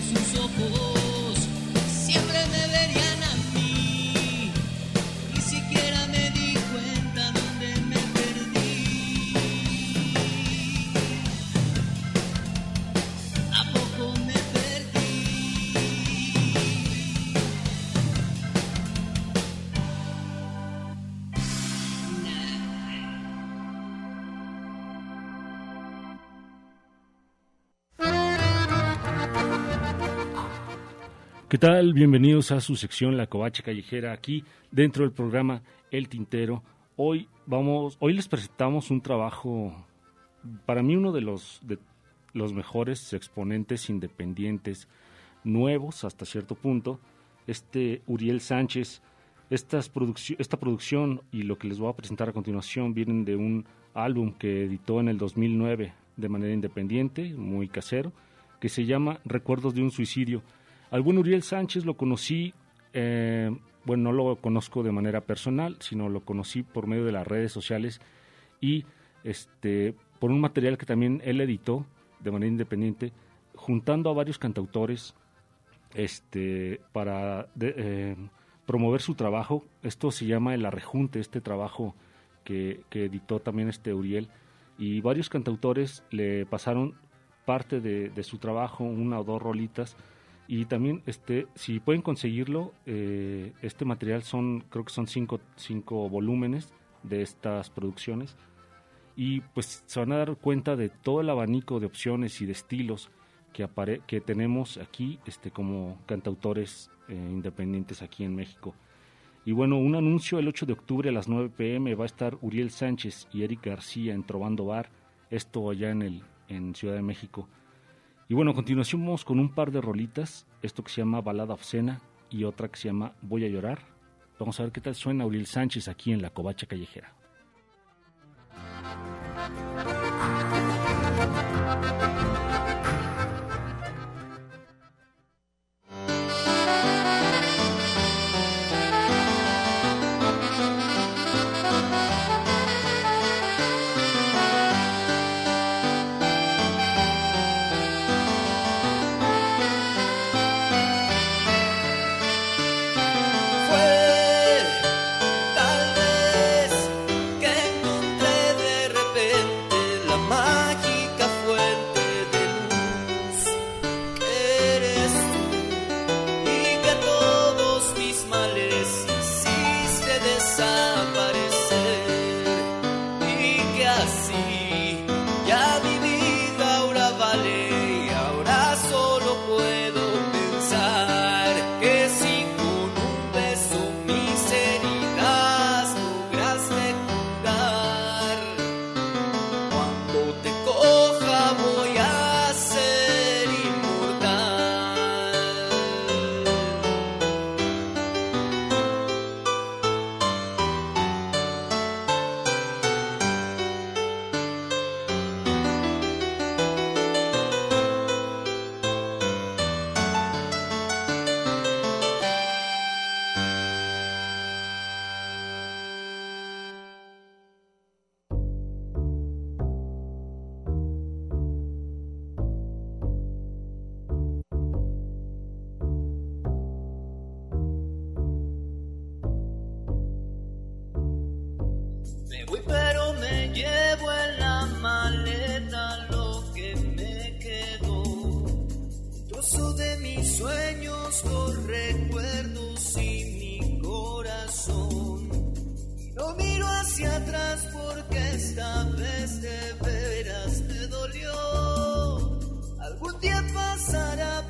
sus ojos. Tal? Bienvenidos a su sección La Covacha Callejera aquí dentro del programa El Tintero. Hoy vamos, hoy les presentamos un trabajo para mí uno de los mejores exponentes independientes nuevos hasta cierto punto, este Uriel Sánchez. Esta producción y lo que les voy a presentar a continuación vienen de un álbum que editó en el 2009 de manera independiente, muy casero, que se llama Recuerdos de un suicidio. Al buen Uriel Sánchez lo conocí, eh, bueno, no lo conozco de manera personal, sino lo conocí por medio de las redes sociales y este, por un material que también él editó de manera independiente, juntando a varios cantautores este, para eh, promover su trabajo. Esto se llama El Arrejunte, este trabajo que, editó también este Uriel. Y varios cantautores le pasaron parte de su trabajo, una o dos rolitas, y también este si pueden conseguirlo eh, este material son creo que son cinco, cinco volúmenes de estas producciones. Y pues se van a dar cuenta de todo el abanico de opciones y de estilos que apare que tenemos aquí este como cantautores eh, independientes aquí en México. Y bueno un anuncio el 8 de octubre a las 9 pm va a estar Uriel Sánchez y Eric García en Trovando Bar. Esto allá en el en Ciudad de México y bueno, vamos con un par de rolitas, esto que se llama Balada Obscena y otra que se llama Voy a llorar. Vamos a ver qué tal suena Uriel Sánchez aquí en la Covacha Callejera. Voy pero me llevo en la maleta lo que me quedó. Trozo de mis sueños, los recuerdos y mi corazón. No miro hacia atrás porque esta vez de veras me dolió. Algún día pasará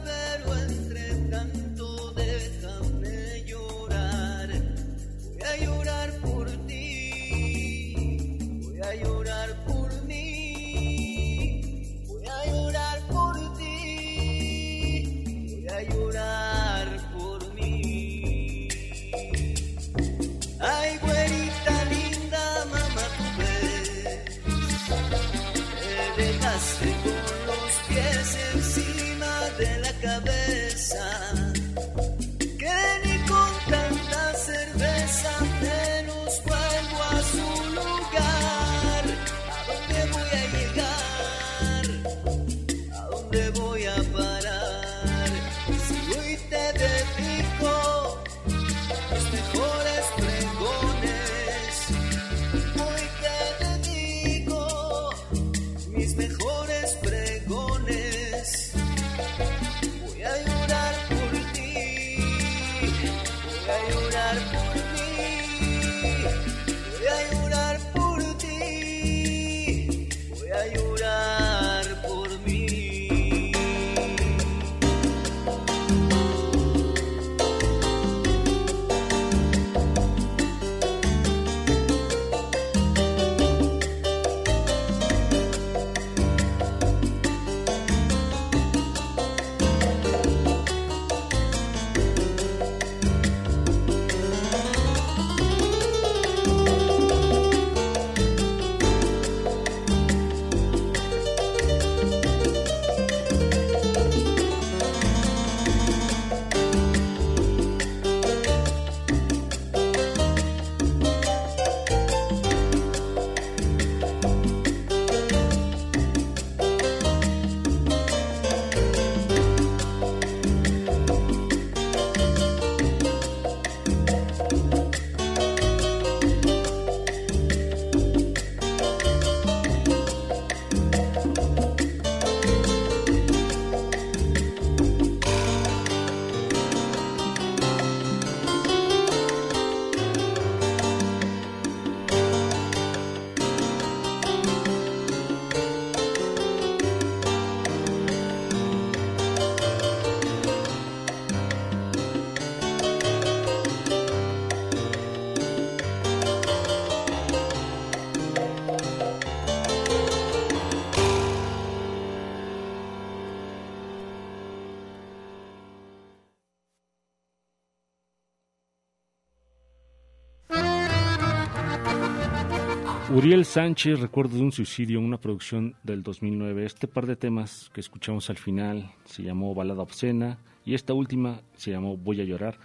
Uriel Sánchez, Recuerdo de un suicidio, una producción del 2009. Este par de temas que escuchamos al final se llamó Balada Obscena y esta última se llamó Voy a llorar.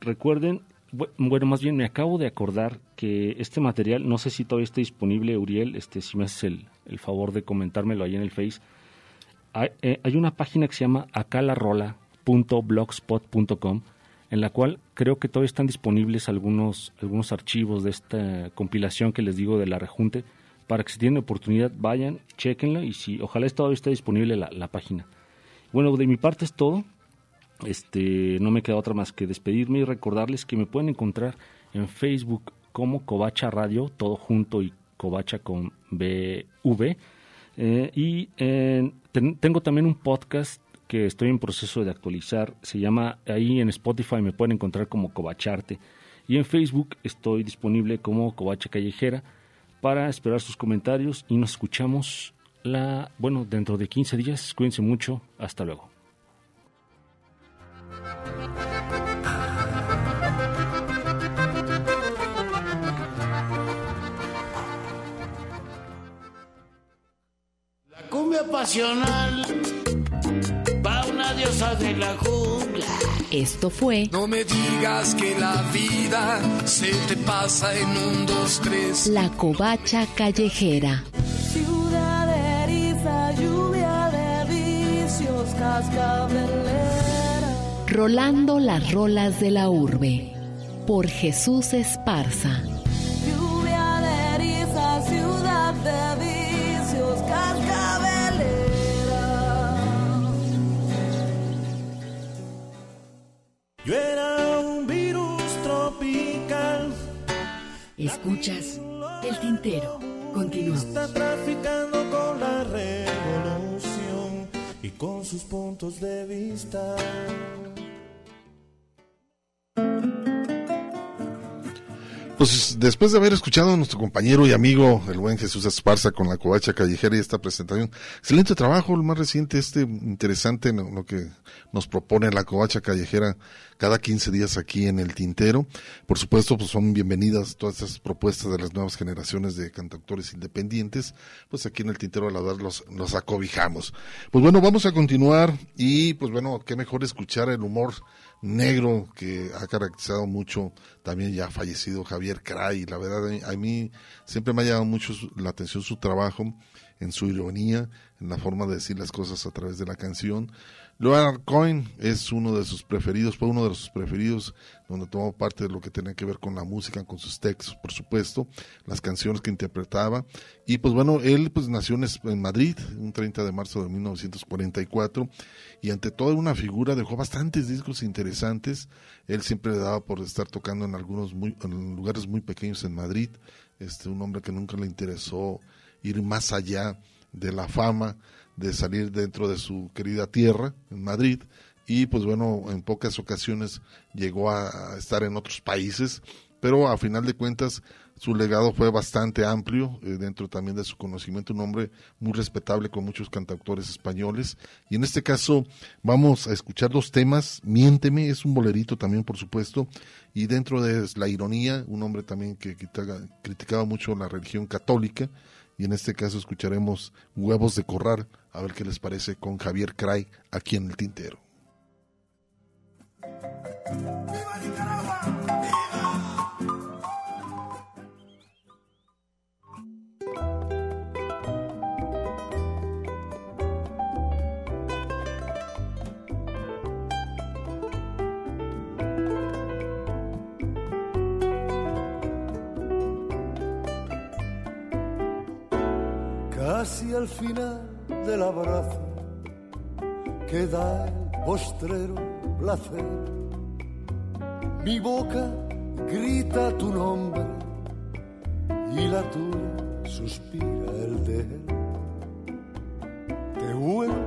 Recuerden, bu- bueno, más bien me acabo de acordar que este material, no sé si todavía está disponible, Uriel, este, si me haces el, el favor de comentármelo ahí en el Face. Hay, eh, hay una página que se llama acalarola.blogspot.com en la cual creo que todavía están disponibles algunos, algunos archivos de esta compilación que les digo de la rejunte, para que si tienen oportunidad vayan, chequenla y si ojalá todavía esté disponible la, la página. Bueno, de mi parte es todo. Este, no me queda otra más que despedirme y recordarles que me pueden encontrar en Facebook como Covacha Radio, todo junto y Covacha con BV. Eh, y ten- tengo también un podcast que estoy en proceso de actualizar. Se llama, ahí en Spotify me pueden encontrar como Covacharte. Y en Facebook estoy disponible como Covacha Callejera para esperar sus comentarios y nos escuchamos la, bueno, dentro de 15 días. Cuídense mucho. Hasta luego. La cumbia pasional de la jungla. Esto fue No me digas que la vida se te pasa en un, dos, tres. La Covacha Callejera. Ciudad de eriza, lluvia de vicios, cascabelera. Rolando las rolas de la urbe. Por Jesús Esparza. Yo era un virus tropical. Escuchas el tintero. Continuamos. Está traficando con la revolución y con sus puntos de vista. Pues después de haber escuchado a nuestro compañero y amigo, el buen Jesús Esparza, con la covacha callejera y esta presentación, excelente trabajo, el más reciente, este interesante, lo, que nos propone la covacha callejera cada 15 días aquí en el Tintero. Por supuesto, pues son bienvenidas todas estas propuestas de las nuevas generaciones de cantautores independientes, pues aquí en el Tintero a la verdad los acobijamos. Pues bueno, vamos a continuar y pues bueno, qué mejor escuchar el humor negro que ha caracterizado mucho también ya fallecido Javier Cray. La verdad, a mí- siempre me ha llamado mucho la atención su trabajo, en su ironía, en la forma de decir las cosas a través de la canción. Leonard Cohen es uno de sus preferidos, fue uno de sus preferidos, donde tomó parte de lo que tenía que ver con la música, con sus textos, por supuesto, las canciones que interpretaba. Y pues bueno, él pues nació en, Madrid, un 30 de marzo de 1944, y ante toda una figura dejó bastantes discos interesantes. Él siempre le daba por estar tocando en algunos lugares muy pequeños en Madrid. Este, un hombre que nunca le interesó ir más allá de la fama, de salir dentro de su querida tierra, en Madrid, y pues bueno, en pocas ocasiones llegó a, estar en otros países, pero a final de cuentas su legado fue bastante amplio eh, dentro también de su conocimiento, un hombre muy respetable con muchos cantautores españoles. Y en este caso vamos a escuchar dos temas, Miénteme, es un bolerito también por supuesto, y dentro de la ironía, un hombre también que critica- criticaba mucho la religión católica, y en este caso escucharemos Huevos de Corral, a ver qué les parece con Javier Cray aquí en el Tintero. Casi al final del abrazo que da el postrero placer. Mi boca grita tu nombre y la tuya suspira el de él. Te huelo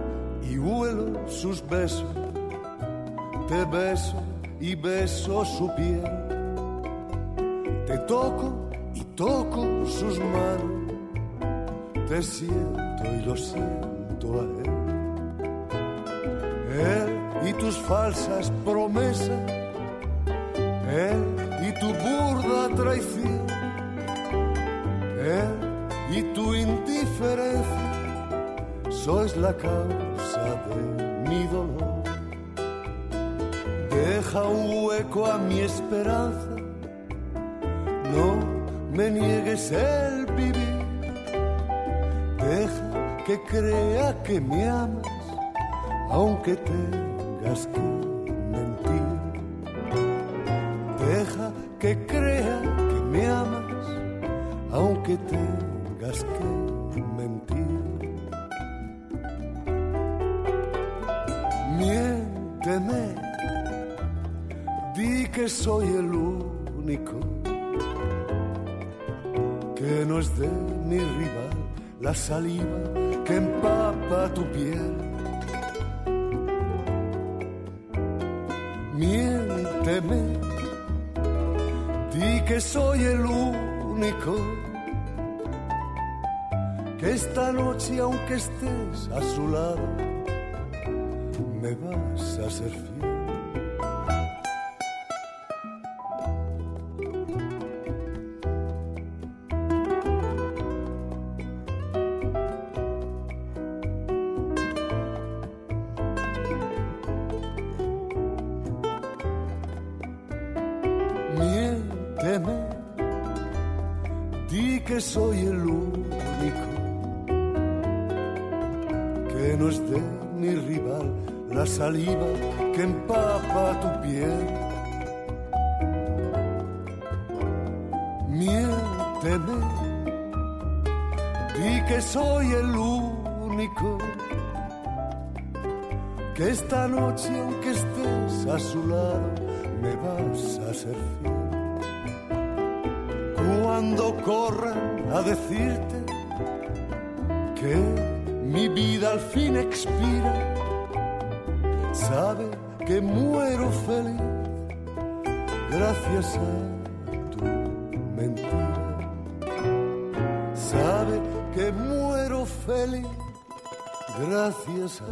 y huelo sus besos, te beso y beso su piel. Te toco y toco sus manos te siento y lo siento a él. Él y tus falsas promesas, él y tu burda traición, él y tu indiferencia sois la causa de mi dolor. Deja un hueco a mi esperanza, no me niegues el vivir. Que crea que me amas, aunque tengas que la saliva que empapa tu piel. Miénteme, di que soy el único que esta noche, aunque estés a su lado, me vas a ser fiel. Sabe que muero feliz gracias a tu mentira. Sabe que muero feliz gracias a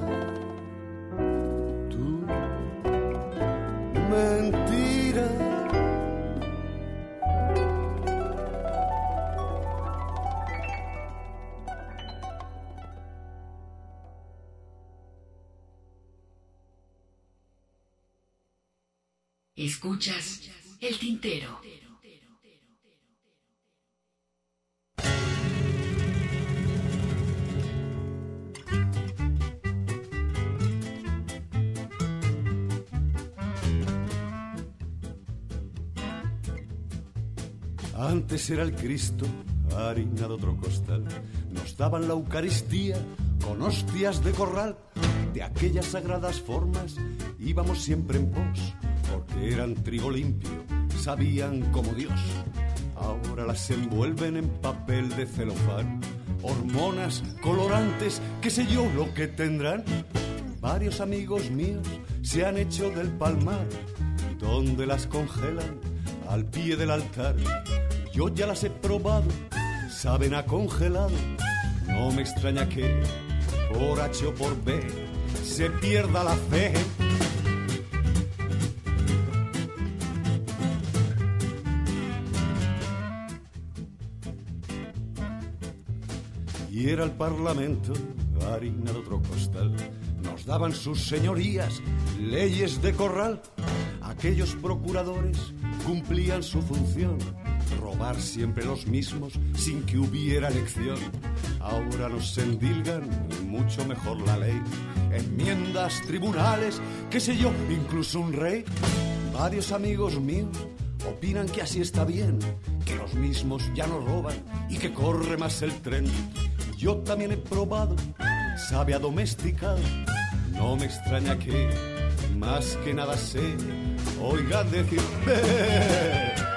tu mentira. Escuchas el tintero. Antes era el Cristo, harina de otro costal. Nos daban la Eucaristía con hostias de corral. De aquellas sagradas formas íbamos siempre en pos, porque eran trigo limpio, sabían como Dios. Ahora las envuelven en papel de celofán, hormonas, colorantes, qué sé yo lo que tendrán. Varios amigos míos se han hecho del palmar, donde las congelan al pie del altar. Yo ya las he probado, saben a congelado. No me extraña que por H o por B se pierda la fe. Era el Parlamento, harina de otro costal. Nos daban sus señorías leyes de corral. Aquellos procuradores cumplían su función, robar siempre los mismos sin que hubiera elección. Ahora nos endilgan mucho mejor la ley, enmiendas, tribunales, qué sé yo, incluso un rey. Varios amigos míos opinan que así está bien, que los mismos ya no roban y que corre más el tren. Yo también he probado, sabe a domesticado, no me extraña que más que nada sé, oigan decir...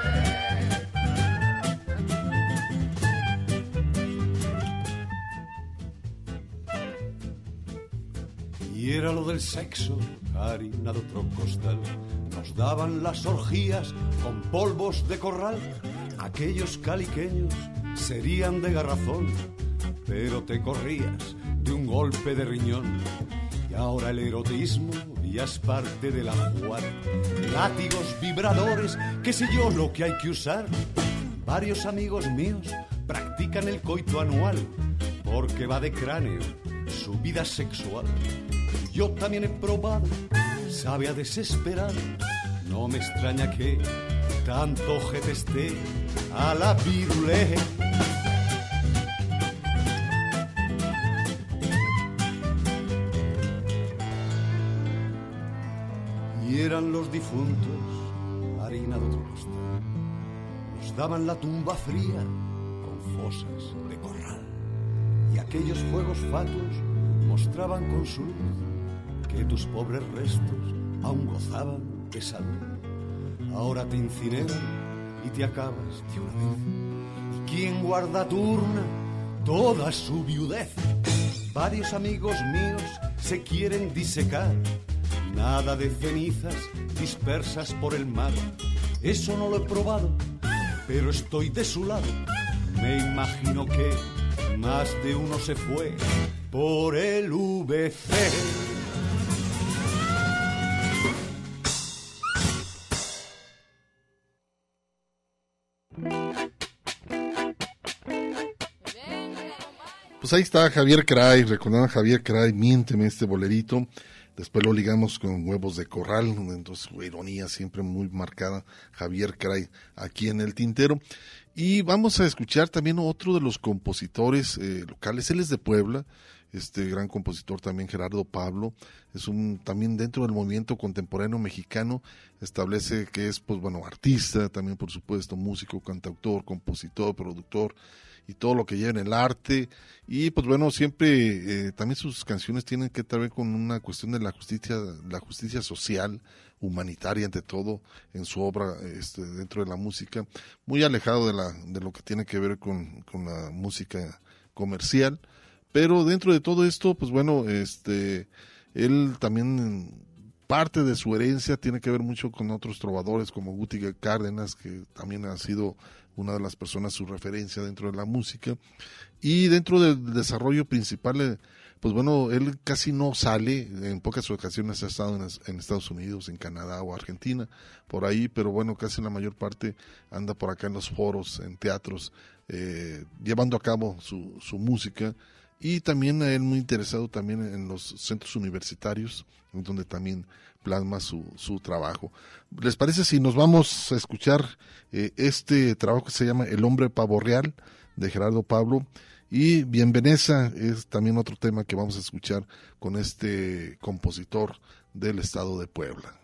Y era lo del sexo, harina de otro costal. Nos daban las orgías con polvos de corral. Aquellos caliqueños serían de garrafón, pero te corrías de un golpe de riñón. Y ahora el erotismo ya es parte de la jugar. Látigos, vibradores, qué sé yo lo que hay que usar. Varios amigos míos practican el coito anual porque va de cráneo su vida sexual. Yo también he probado, sabe a desesperar. No me extraña que tanto gente esté a la virulé. Eran los difuntos harina de otro costal. Nos daban la tumba fría con fosas de corral. Y aquellos fuegos fatuos mostraban con su luz que tus pobres restos aún gozaban de salud. Ahora te incineran y te acabas de una vez. ¿Y quién guarda turna toda su viudez? Varios amigos míos se quieren disecar. Nada de cenizas dispersas por el mar. Eso no lo he probado, pero estoy de su lado. Me imagino que más de uno se fue por el VC. Pues ahí está Javier Cray, recordando a Javier Cray, miénteme este bolerito. Después lo ligamos con huevos de corral, entonces ironía siempre muy marcada, Javier Cray aquí en el tintero. Y vamos a escuchar también otro de los compositores eh, locales, él es de Puebla, este gran compositor también Gerardo Pablo, es un también dentro del movimiento contemporáneo mexicano, establece que es pues bueno, artista, también por supuesto, músico, cantautor, compositor, productor, y todo lo que lleva en el arte. Y pues bueno siempre eh, también sus canciones tienen que ver con una cuestión de la justicia la justicia social humanitaria ante todo en su obra este, dentro de la música muy alejado de la de lo que tiene que ver con, con la música comercial. Pero dentro de todo esto pues bueno este él también parte de su herencia tiene que ver mucho con otros trovadores como Guti Cárdenas que también ha sido una de las personas su referencia dentro de la música. Y dentro del desarrollo principal eh, pues bueno él casi no sale en pocas ocasiones ha estado en, Estados Unidos en Canadá o Argentina por ahí pero bueno casi la mayor parte anda por acá en los foros en teatros eh, llevando a cabo su, su música. Y también él muy interesado también en los centros universitarios en donde también plasma su, su trabajo. ¿Les parece si nos vamos a escuchar eh, este trabajo que se llama El hombre pavo real de Gerardo Pablo? Y Bienveneza es también otro tema que vamos a escuchar con este compositor del estado de Puebla.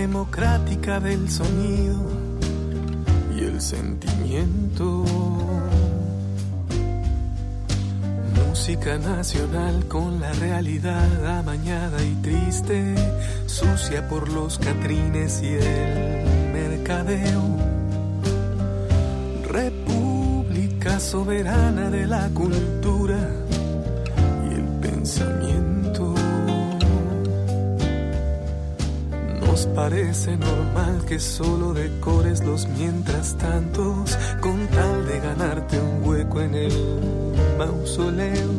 Democrática del sonido y el sentimiento. Música nacional con la realidad amañada y triste, sucia por los catrines y el mercadeo. República soberana de la cultura y el pensamiento. Parece normal que solo decores los mientras tantos con tal de ganarte un hueco en el mausoleo.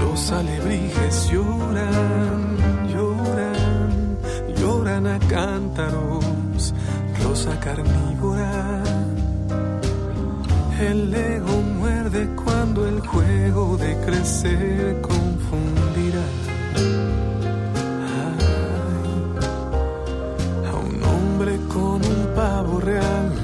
Los alebrijes lloran, lloran, lloran a cántaros, rosa carnívora. El ego muerde cuando el juego de crecer confundirá. Pavo real,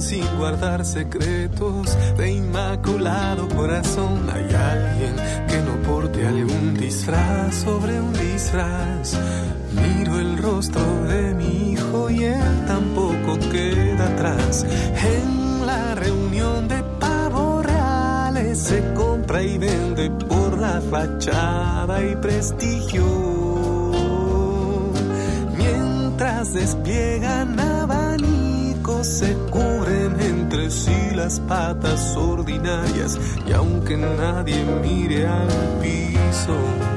sin guardar secretos de inmaculado corazón. Hay alguien que no porte algún disfraz sobre un disfraz. Miro el rostro de mi hijo y él tampoco queda atrás. En la reunión de pavos reales se compra y vende por la fachada y prestigio. Mientras despliegan abanicos, se entre sí las patas ordinarias y aunque nadie mire al piso.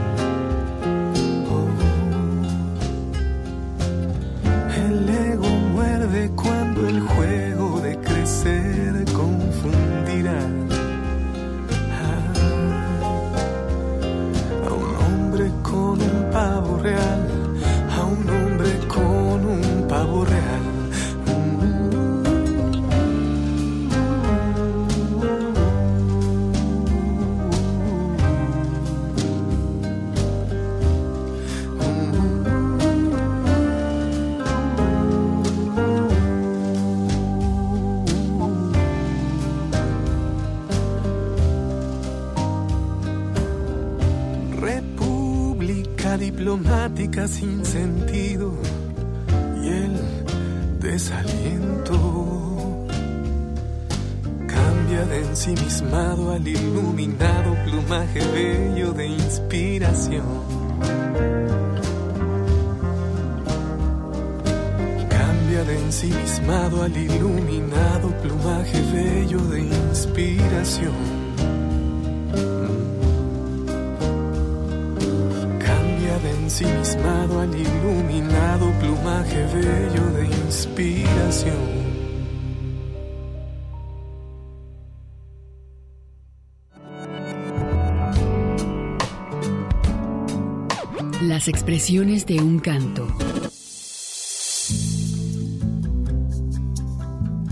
Expresiones de un canto.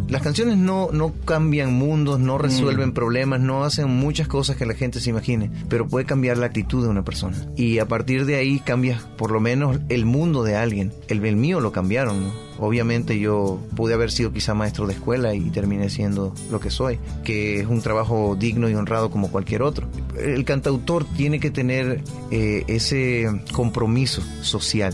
Las canciones no, no cambian mundos, no resuelven problemas, no hacen muchas cosas que la gente se imagine, pero puede cambiar la actitud de una persona. Y a partir de ahí cambias por lo menos el mundo de alguien. El, el mío lo cambiaron, ¿no? Obviamente yo pude haber sido quizá maestro de escuela y terminé siendo lo que soy, que es un trabajo digno y honrado como cualquier otro. El cantautor tiene que tener eh, ese compromiso social.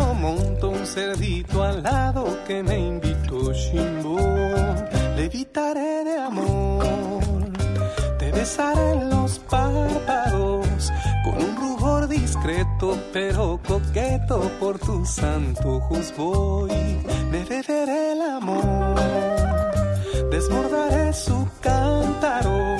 Monto un cerdito al lado que me invitó Shimbo. Le evitaré de amor, te besaré en los párpados. Con un rubor discreto pero coqueto por tus antojos voy. Me beberé el amor desbordaré su cántaro.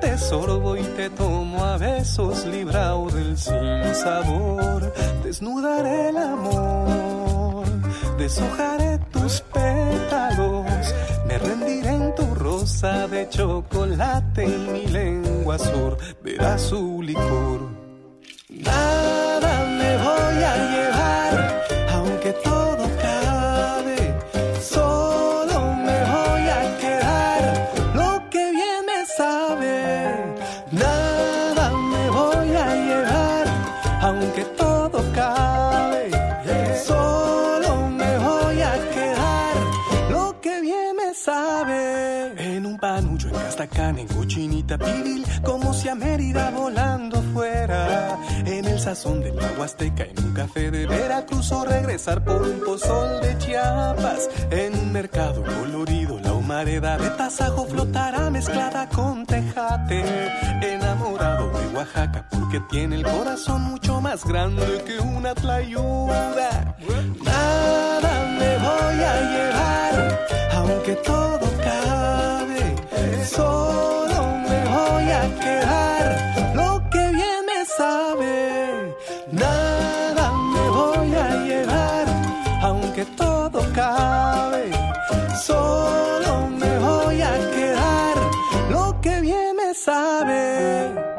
Te sorbo y te tomo a besos librado del sin sabor. Desnudaré el amor, deshojaré tus pétalos. Me rendiré en tu rosa de chocolate y mi lengua sorberá su licor. Nada me voy a llevar, como si a Mérida volando fuera. En el sazón de la Huasteca, en un café de Veracruz o regresar por un pozol de Chiapas. En un mercado colorido, la humareda de tasajo flotará mezclada con tejate. Enamorado de Oaxaca, porque tiene el corazón mucho más grande que una tlayuda. Nada me voy a llevar, aunque todo cabe. Me a quedar lo que bien me sabe. Nada me voy a llevar, aunque todo cabe. Solo me voy a quedar lo que bien me sabe.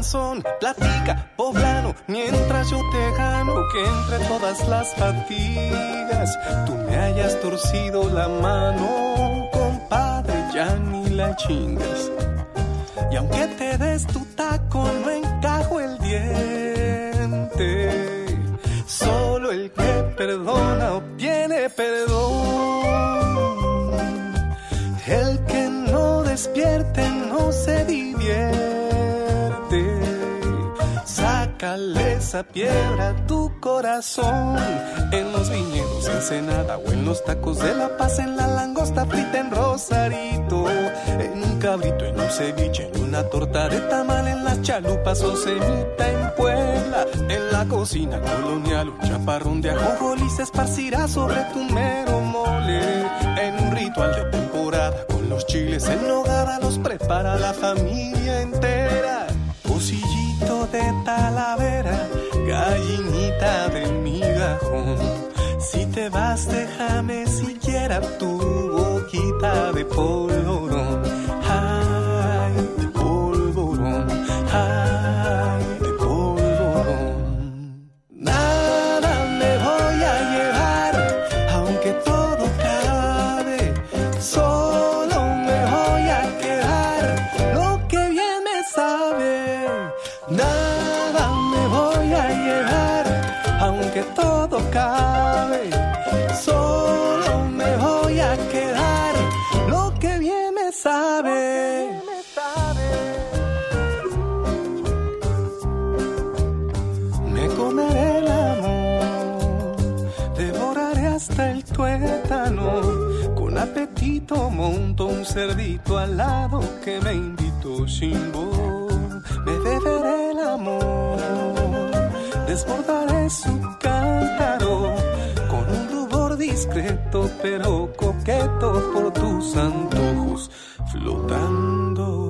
Diablo panzón, platica, poblano, mientras yo te gano que entre todas las fatigas tú me hayas torcido la mano, compadre, ya ni la chingas. Y aunque te des tu taco, no encajo el diente. Solo el que perdona obtiene perdón. El que no despierte no se divierte. Piedra tu corazón. En los viñedos, en Ensenada o en los tacos de La Paz, en la langosta frita en Rosarito. En un cabrito, en un ceviche, en una torta de tamal, en las chalupas o semita en Puebla. En la cocina colonial, un chaparrón de ajonjolí se esparcirá sobre tu mero mole. En un ritual de temporada, con los chiles en nogada, los prepara la familia entera. Pocillito de talavera, gallinita de migajón. Si te vas, déjame siquiera tu boquita de polvorón. Monto un cerdito al lado que me invitó sin voz. Me beberé el amor, desbordaré su cántaro. Con un rubor discreto pero coqueto por tus antojos, flotando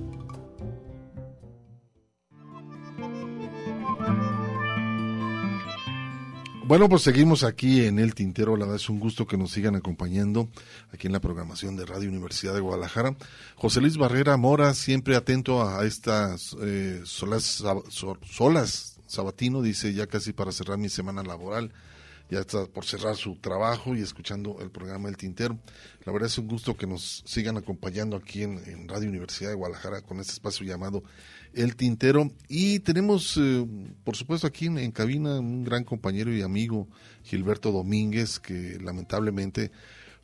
Bueno, pues seguimos aquí en El Tintero. La verdad es un gusto que nos sigan acompañando aquí en la programación de Radio Universidad de Guadalajara. José Luis Barrera Mora, siempre atento a estas eh, solas, solas sabatino, dice ya casi para cerrar mi semana laboral. Ya está por cerrar su trabajo y escuchando el programa El Tintero. La verdad es un gusto que nos sigan acompañando aquí en Radio Universidad de Guadalajara con este espacio llamado El Tintero. Y tenemos, eh, por supuesto, aquí en, en cabina un gran compañero y amigo, Gilberto Domínguez, que lamentablemente,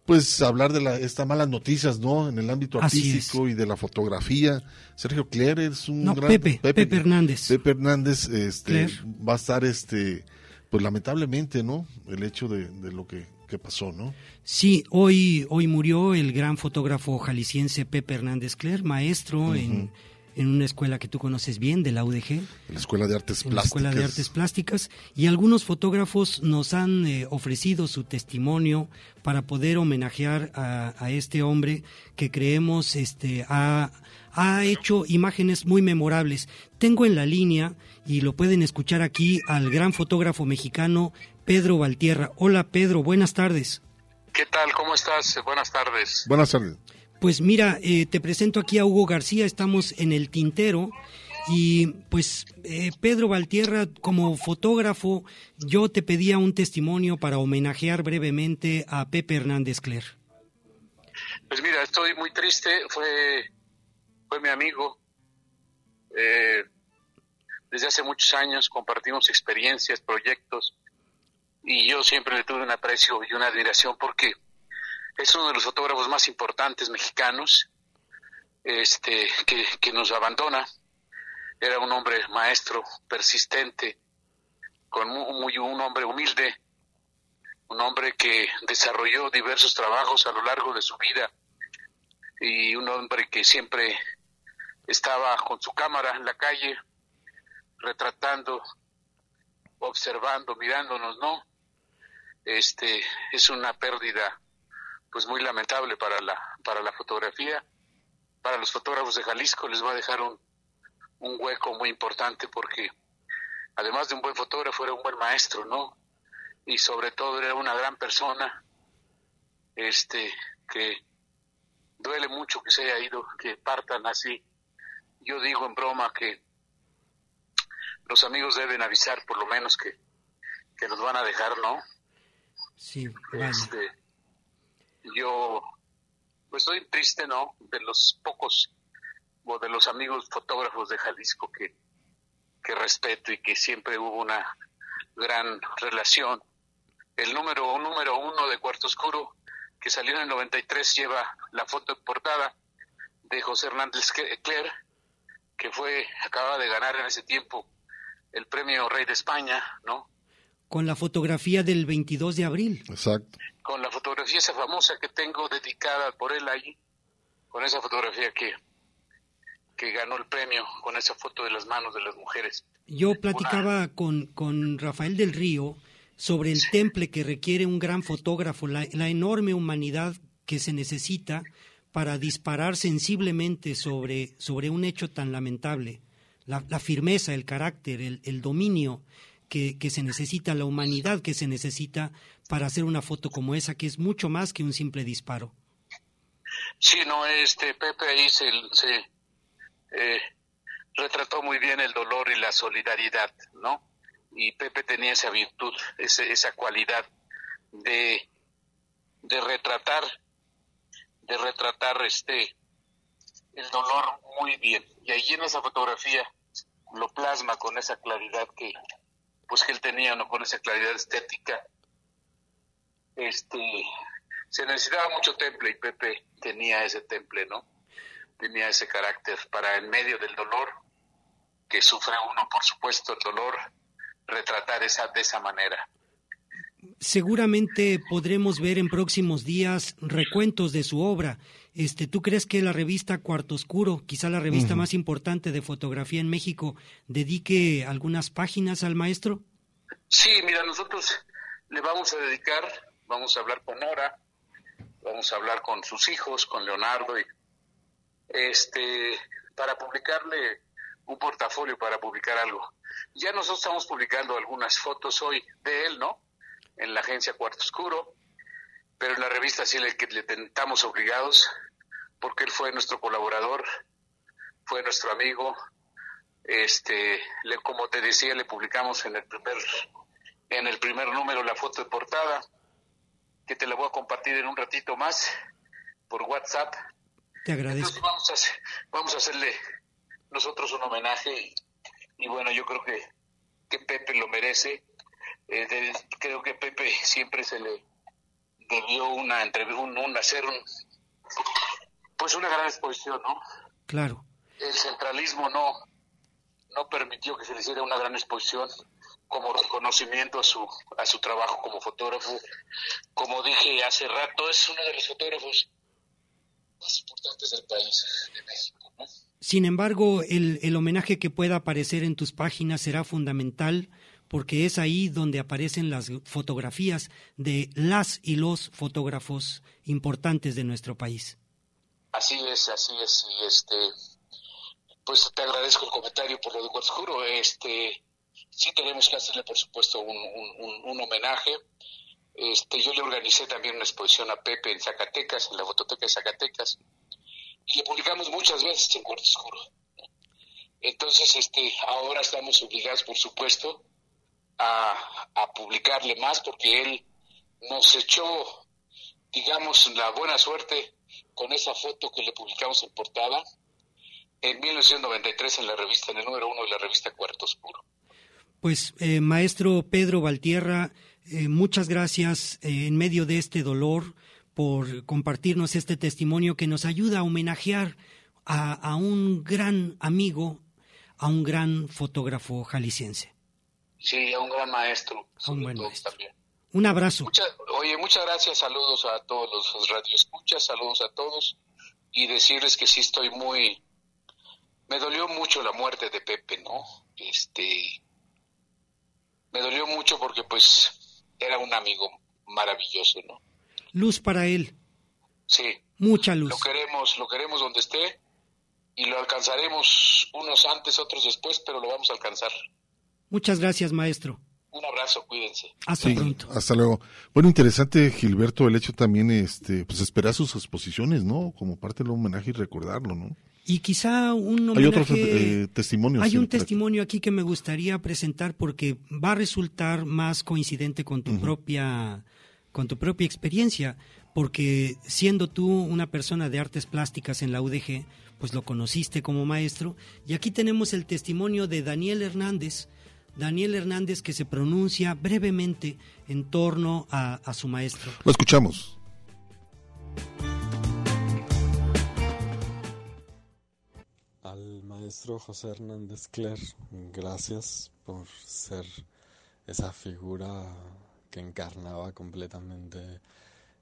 pues hablar de la, estas malas noticias, ¿no? En el ámbito artístico y de la fotografía. Sergio Cler es un No, gran... Pepe, Pepe Hernández. Pepe Hernández, este, va a estar, este, pues lamentablemente, ¿no? El hecho de, de lo que, que pasó, ¿no? Sí, hoy, hoy murió el gran fotógrafo jalisciense Pepe Hernández Cler, maestro en, en una escuela que tú conoces bien, de la UDG. En la Escuela de Artes en la Escuela de Artes Plásticas. Y algunos fotógrafos nos han eh, ofrecido su testimonio para poder homenajear a, a este hombre que creemos este, ha, ha hecho imágenes muy memorables. Tengo en la línea, y lo pueden escuchar aquí, al gran fotógrafo mexicano Pedro Valtierra. Hola Pedro, buenas tardes. ¿Qué tal? ¿Cómo estás? Buenas tardes. Buenas tardes. Pues mira, eh, te presento aquí a Hugo García, estamos en el tintero y pues eh, Pedro Valtierra como fotógrafo, yo te pedía un testimonio para homenajear brevemente a Pepe Hernández Cler. Pues mira, estoy muy triste, fue, fue mi amigo. Eh, desde hace muchos años compartimos experiencias, proyectos y yo siempre le tuve un aprecio y una admiración porque es uno de los fotógrafos más importantes mexicanos este, que, que nos abandona. Era un hombre maestro, persistente, con muy, un hombre humilde, un hombre que desarrolló diversos trabajos a lo largo de su vida y un hombre que siempre estaba con su cámara en la calle, retratando, observando, mirándonos, ¿no? Este es una pérdida pues muy lamentable para la para la fotografía, para los fotógrafos de Jalisco les va a dejar un un hueco muy importante porque además de un buen fotógrafo era un buen maestro, ¿no? Y sobre todo era una gran persona, este que duele mucho que se haya ido, que partan así. Yo digo en broma que los amigos deben avisar por lo menos que, que nos van a dejar, ¿no? Sí, vaya. Este, yo pues estoy triste, ¿no? De los pocos o de los amigos fotógrafos de Jalisco que, que respeto y que siempre hubo una gran relación. El número, número uno de Cuarto Oscuro que salió en el 93 lleva la foto de portada de José Hernández Cler, que fue, acaba de ganar en ese tiempo el premio Rey de España, ¿no? Con la fotografía del 22 de abril. Exacto. Con la fotografía esa famosa que tengo dedicada por él ahí, con esa fotografía que, que ganó el premio, con esa foto de las manos de las mujeres. Yo platicaba con, con Rafael del Río sobre el temple que requiere un gran fotógrafo, la, la enorme humanidad que se necesita para disparar sensiblemente sobre, sobre un hecho tan lamentable. La, la firmeza, el carácter, el, el dominio que, se necesita, la humanidad que se necesita para hacer una foto como esa, que es mucho más que un simple disparo. Sí, no, este Pepe ahí se, eh, retrató muy bien el dolor y la solidaridad, ¿no? Y Pepe tenía esa virtud, ese, esa cualidad de, de retratar, de retratar este el dolor muy bien. Y ahí en esa fotografía lo plasma con esa claridad que pues que él tenía, ¿no? Con esa claridad estética. Este se necesitaba mucho temple y Pepe tenía ese temple, ¿no? Tenía ese carácter para en medio del dolor que sufre uno, por supuesto, el dolor, retratar esa de esa manera. Seguramente podremos ver en próximos días recuentos de su obra. Este, ¿Tú crees que la revista Cuarto Oscuro, quizá la revista más importante de fotografía en México, dedique algunas páginas al maestro? Sí, mira, nosotros le vamos a dedicar, vamos a hablar con Nora, vamos a hablar con sus hijos, con Leonardo, y este, para publicarle un portafolio, para publicar algo. Ya nosotros estamos publicando algunas fotos hoy de él, ¿no? En la agencia Cuarto Oscuro, pero en la revista sí le, que le tentamos obligados, porque él fue nuestro colaborador, fue nuestro amigo, este, le, como te decía, le publicamos en el primer, en el primer número la foto de portada, que te la voy a compartir en un ratito más por WhatsApp. Te agradezco. Entonces vamos a, hacer- vamos a hacerle nosotros un homenaje y, y bueno, yo creo que, que Pepe lo merece. Eh, de- creo que Pepe siempre se le debió una entrevista, un, un- hacer un, pues una gran exposición, ¿no? Claro. el centralismo no no permitió que se le hiciera una gran exposición como reconocimiento a su a su trabajo como fotógrafo como dije hace rato es uno de los fotógrafos más importantes del país de México ¿no? Sin embargo, el, el homenaje que pueda aparecer en tus páginas será fundamental porque es ahí donde aparecen las fotografías de las y los fotógrafos importantes de nuestro país. Así es, así es, y este, pues te agradezco el comentario por lo de Oscuro, este, sí tenemos que hacerle por supuesto un, un, un, homenaje, este, yo le organicé también una exposición a Pepe en Zacatecas, en la Fototeca de Zacatecas, y le publicamos muchas veces en Cuarto Oscuro. Entonces, este, ahora estamos obligados, por supuesto, a, a publicarle más porque él nos echó, digamos, la buena suerte con esa foto que le publicamos en portada en 1993 en la revista, en el número uno de la revista Cuarto Oscuro. Pues, eh, maestro Pedro Valtierra, eh, muchas gracias eh, en medio de este dolor por compartirnos este testimonio que nos ayuda a homenajear a, a un gran amigo, a un gran fotógrafo jalisciense. Sí, a un gran maestro. A un buen maestro. También. Un abrazo. Mucha, oye, muchas gracias, saludos a todos los radioescuchas, saludos a todos y decirles que sí estoy muy... Me dolió mucho la muerte de Pepe, ¿no? Este... Me dolió mucho porque pues era un amigo maravilloso, ¿no? Luz para él. Sí. Mucha luz. Lo queremos, lo queremos donde esté y lo alcanzaremos unos antes, otros después, pero lo vamos a alcanzar. Muchas gracias, maestro. Un abrazo, cuídense. Hasta pronto. Hasta luego. Bueno, interesante, Gilberto, el hecho también, este, pues esperar sus exposiciones, ¿no? Como parte del homenaje y recordarlo, ¿no? Y quizá un homenaje... Hay otros eh, testimonios. Hay un testimonio aquí que me gustaría presentar porque va a resultar más coincidente con tu uh -huh. propia con tu propia experiencia, porque siendo tú una persona de artes plásticas en la UDG, pues lo conociste como maestro, y aquí tenemos el testimonio de Daniel Hernández, Daniel Hernández que se pronuncia brevemente en torno a, a su maestro. Lo escuchamos. Al maestro José Hernández Cler, gracias por ser esa figura que encarnaba completamente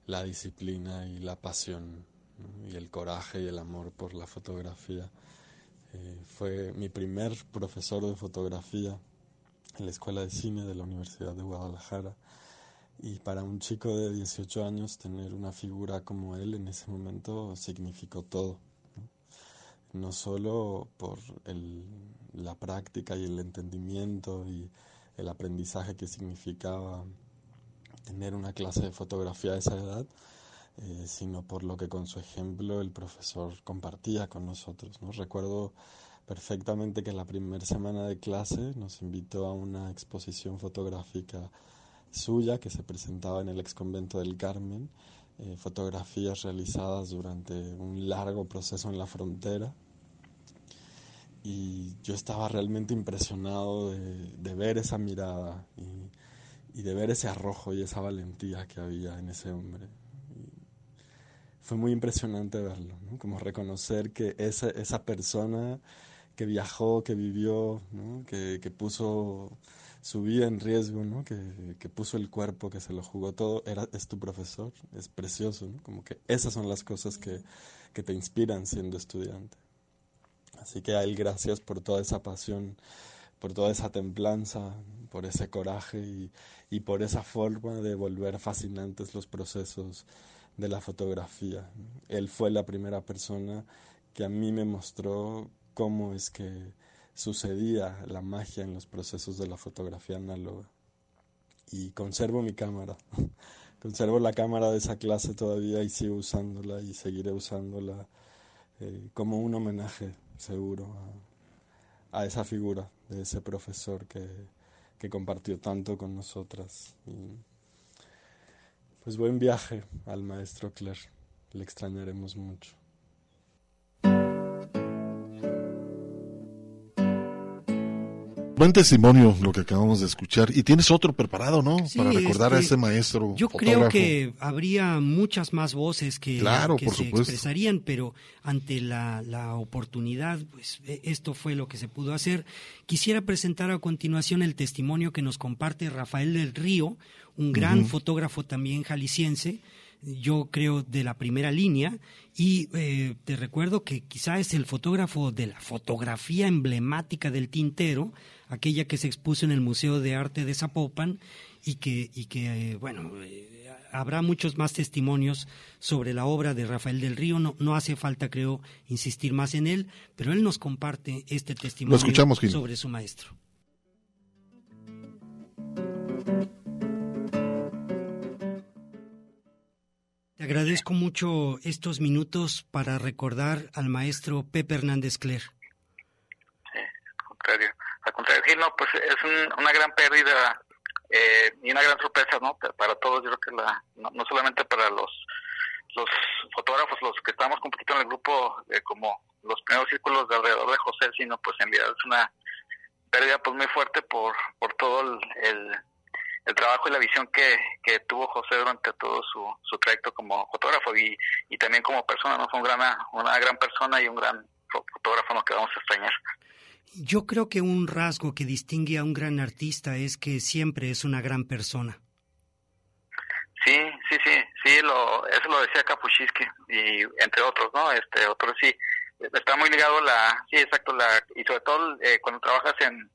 la disciplina y la pasión y el coraje y el amor por la fotografía. Eh, fue mi primer profesor de fotografía en la Escuela de Cine de la Universidad de Guadalajara. Y para un chico de 18 años tener una figura como él en ese momento significó todo. No, no solo por el, la práctica y el entendimiento y el aprendizaje que significaba tener una clase de fotografía a esa edad, eh, sino por lo que con su ejemplo el profesor compartía con nosotros. ¿no? Recuerdo perfectamente que la primera semana de clase nos invitó a una exposición fotográfica suya que se presentaba en el ex convento del Carmen, eh, fotografías realizadas durante un largo proceso en la frontera. Y yo estaba realmente impresionado de, ver esa mirada y, de ver ese arrojo y esa valentía que había en ese hombre. Fue muy impresionante verlo, como reconocer que esa, esa persona que viajó, que vivió, que, que, puso su vida en riesgo, ¿no? que, que, puso el cuerpo, que se lo jugó todo, era, es tu profesor, es precioso, ¿no? como que esas son las cosas que, que te inspiran siendo estudiante. Así que a él gracias por toda esa pasión, por toda esa templanza, por ese coraje y, y por esa forma de volver fascinantes los procesos de la fotografía. Él fue la primera persona que a mí me mostró cómo es que sucedía la magia en los procesos de la fotografía análoga. Y conservo mi cámara, conservo la cámara de esa clase todavía y sigo usándola y seguiré usándola eh, como un homenaje seguro a, esa figura de ese profesor que, que compartió tanto con nosotras. Y, pues buen viaje al maestro Claire, le extrañaremos mucho. Buen testimonio lo que acabamos de escuchar. Y tienes otro preparado, ¿no? Sí, Para recordar este, a ese maestro. Yo fotógrafo. creo que habría muchas más voces que, claro, que por se supuesto. expresarían, pero ante la, la, oportunidad, pues e, esto fue lo que se pudo hacer. Quisiera presentar a continuación el testimonio que nos comparte Rafael del Río, un gran uh -huh. fotógrafo también jalisciense, yo creo, de la primera línea. Y eh, te recuerdo que quizá es el fotógrafo de la fotografía emblemática del tintero, aquella que se expuso en el Museo de Arte de Zapopan y que, y que eh, bueno, eh, habrá muchos más testimonios sobre la obra de Rafael del Río. No, no hace falta, creo, insistir más en él, pero él nos comparte este testimonio escuchamos, sobre su maestro. Te agradezco mucho estos minutos para recordar al maestro Pepe Hernández Cler. Contrario, al contrario, Gil, no, pues es un- una gran pérdida eh, y una gran sorpresa, ¿no? Para todos, yo creo que la, no, no solamente para los los fotógrafos, los que estamos un en el grupo, eh, como los primeros círculos de alrededor de José, sino pues en realidad es una pérdida pues muy fuerte por, por todo el, el, trabajo y la visión que, que tuvo José durante todo su, su trayecto como fotógrafo y, y también como persona, ¿no? Fue un gran, una gran persona y un gran fo- fotógrafo ¿no? que vamos a extrañar. Yo creo que un rasgo que distingue a un gran artista es que siempre es una gran persona. Sí, sí, sí, sí, lo, eso lo decía Kapuscinski y entre otros, ¿no? Este, otros sí, está muy ligado la, sí, exacto, la, y sobre todo eh, cuando trabajas en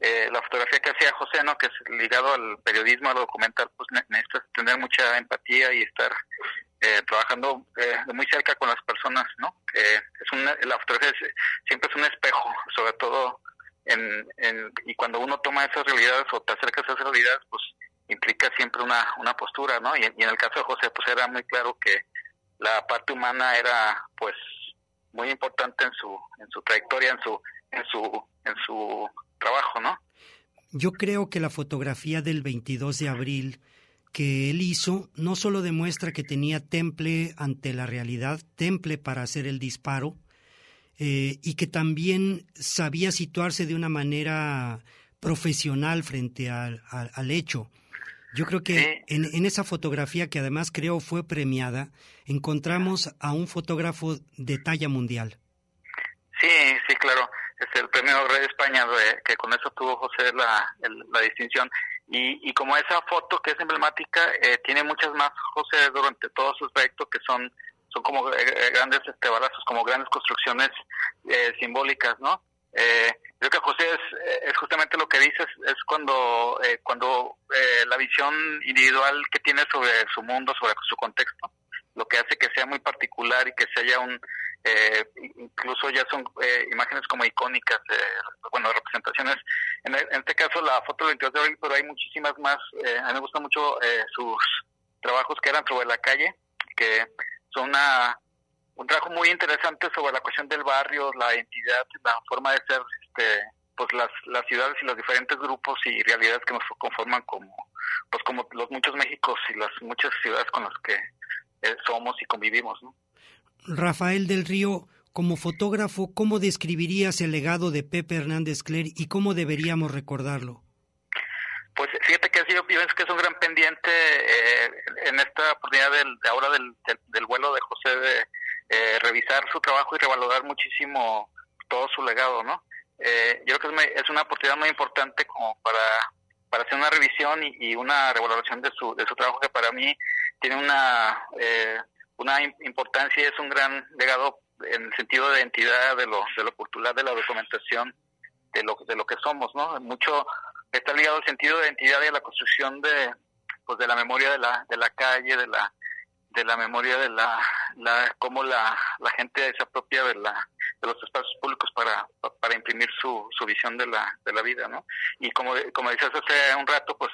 eh, la fotografía que hacía José, ¿no? Que es ligado al periodismo, al documental, pues ne- necesitas tener mucha empatía y estar eh, trabajando eh, muy cerca con las personas, ¿no? Eh, es una, la fotografía es- siempre es un espejo, sobre todo en, y cuando uno toma esas realidades o te acercas a esas realidades, pues implica siempre una, una postura, ¿no? Y, y en el caso de José, pues era muy claro que la parte humana era, pues, muy importante en su, en su trayectoria, en su, en su, en su trabajo, ¿no? Yo creo que la fotografía del 22 de abril que él hizo no solo demuestra que tenía temple ante la realidad, temple para hacer el disparo, eh, y que también sabía situarse de una manera profesional frente al, al- al hecho. Yo creo que en, en esa fotografía, que además creo fue premiada, encontramos a un fotógrafo de talla mundial. Sí, sí, claro. Es el premio Rey de España, que con eso tuvo José la, el- la distinción. Y, y como esa foto que es emblemática, eh, tiene muchas más, José, durante todo su trayecto, que son son como eh, eh, grandes este, balazos, como grandes construcciones eh, simbólicas, ¿no? Eh, creo que José es, eh, es justamente lo que dices, es cuando, eh, cuando la visión individual que tiene sobre su mundo, sobre su contexto, lo que hace que sea muy particular y que se haya un, eh, incluso ya son eh, imágenes como icónicas, eh, bueno, representaciones. En, en este caso la foto del 22 de abril, pero hay muchísimas más. eh, a mí me gustan mucho eh, sus trabajos que eran sobre la calle, que son una, un trabajo muy interesante sobre la cuestión del barrio, la identidad, la forma de ser, este, pues las, las ciudades y los diferentes grupos y realidades que nos conforman como, pues como los muchos Méxicos y las muchas ciudades con las que somos y convivimos, ¿no? Rafael del Río, como fotógrafo, ¿cómo describirías el legado de Pepe Hernández Cler y cómo deberíamos recordarlo? Pues fíjate que sí, yo pienso que es un gran pendiente eh, en esta oportunidad del, de ahora del, del, del vuelo de José de eh, revisar su trabajo y revalorar muchísimo todo su legado, ¿no? Eh, yo creo que es una oportunidad muy importante como para, para hacer una revisión y, y una revaloración de su, de su trabajo que para mí tiene una, eh, una im- importancia y es un gran legado en el sentido de identidad, de lo, de lo cultural, de la documentación, de lo, de lo que somos, ¿no? Mucho está ligado al sentido de identidad y a la construcción de, pues de la memoria de la, de la calle, de la, de la memoria de la, la cómo la, la gente se apropia de la, de los espacios públicos para, para imprimir su, su visión de la, de la vida, ¿no? Y como, como decías hace un rato, pues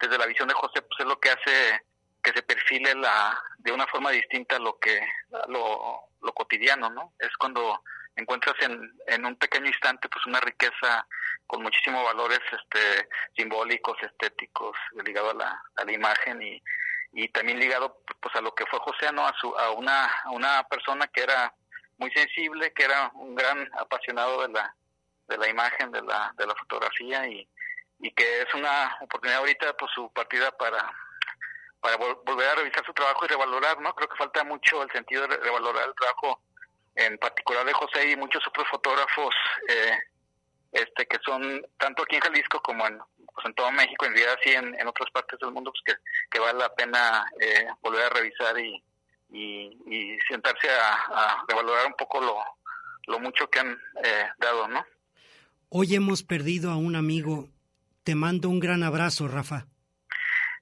desde la visión de José, pues es lo que hace que se perfile la, de una forma distinta lo que, lo, lo cotidiano, ¿no? Es cuando encuentras en, en un pequeño instante pues una riqueza con muchísimos valores este simbólicos, estéticos, ligado a la, a la imagen y, y también ligado pues a lo que fue José, ¿no? A, su, a, una, a una persona que era muy sensible, que era un gran apasionado de la, de la imagen, de la, de la fotografía y, y que es una oportunidad ahorita pues su partida para para vol- volver a revisar su trabajo y revalorar, ¿no? Creo que falta mucho el sentido de re- revalorar el trabajo en particular de José y muchos otros fotógrafos eh, este que son tanto aquí en Jalisco como en pues en todo México, en realidad sí en, en otras partes del mundo, pues que, que vale la pena eh, volver a revisar y, y, sentarse a, a revalorar un poco lo, lo mucho que han eh, dado, ¿no? Hoy hemos perdido a un amigo. Te mando un gran abrazo, Rafa.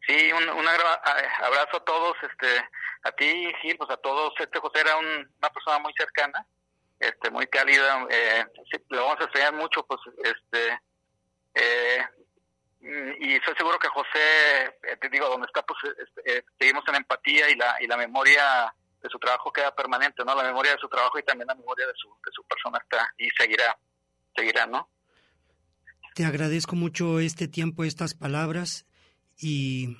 Sí, un, a- abrazo a todos, este, a ti, Gil, pues a todos. Este José era un- una persona muy cercana, este, muy cálida. Eh, le vamos a extrañar mucho, pues, este, eh, y estoy seguro que José, eh, te digo, donde está, pues, este, eh, seguimos en empatía y la y la memoria de su trabajo queda permanente, ¿no? La memoria de su trabajo y también la memoria de su de su persona está y seguirá, seguirá, ¿no? Te agradezco mucho este tiempo, estas palabras y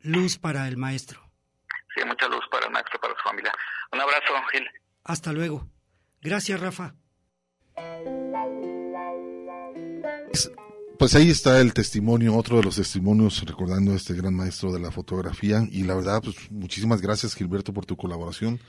luz para el maestro. Sí, mucha luz para el maestro, para su familia. Un abrazo, Gil. Hasta luego. Gracias, Rafa. Pues ahí está el testimonio, otro de los testimonios recordando a este gran maestro de la fotografía y la verdad, pues muchísimas gracias Gilberto por tu colaboración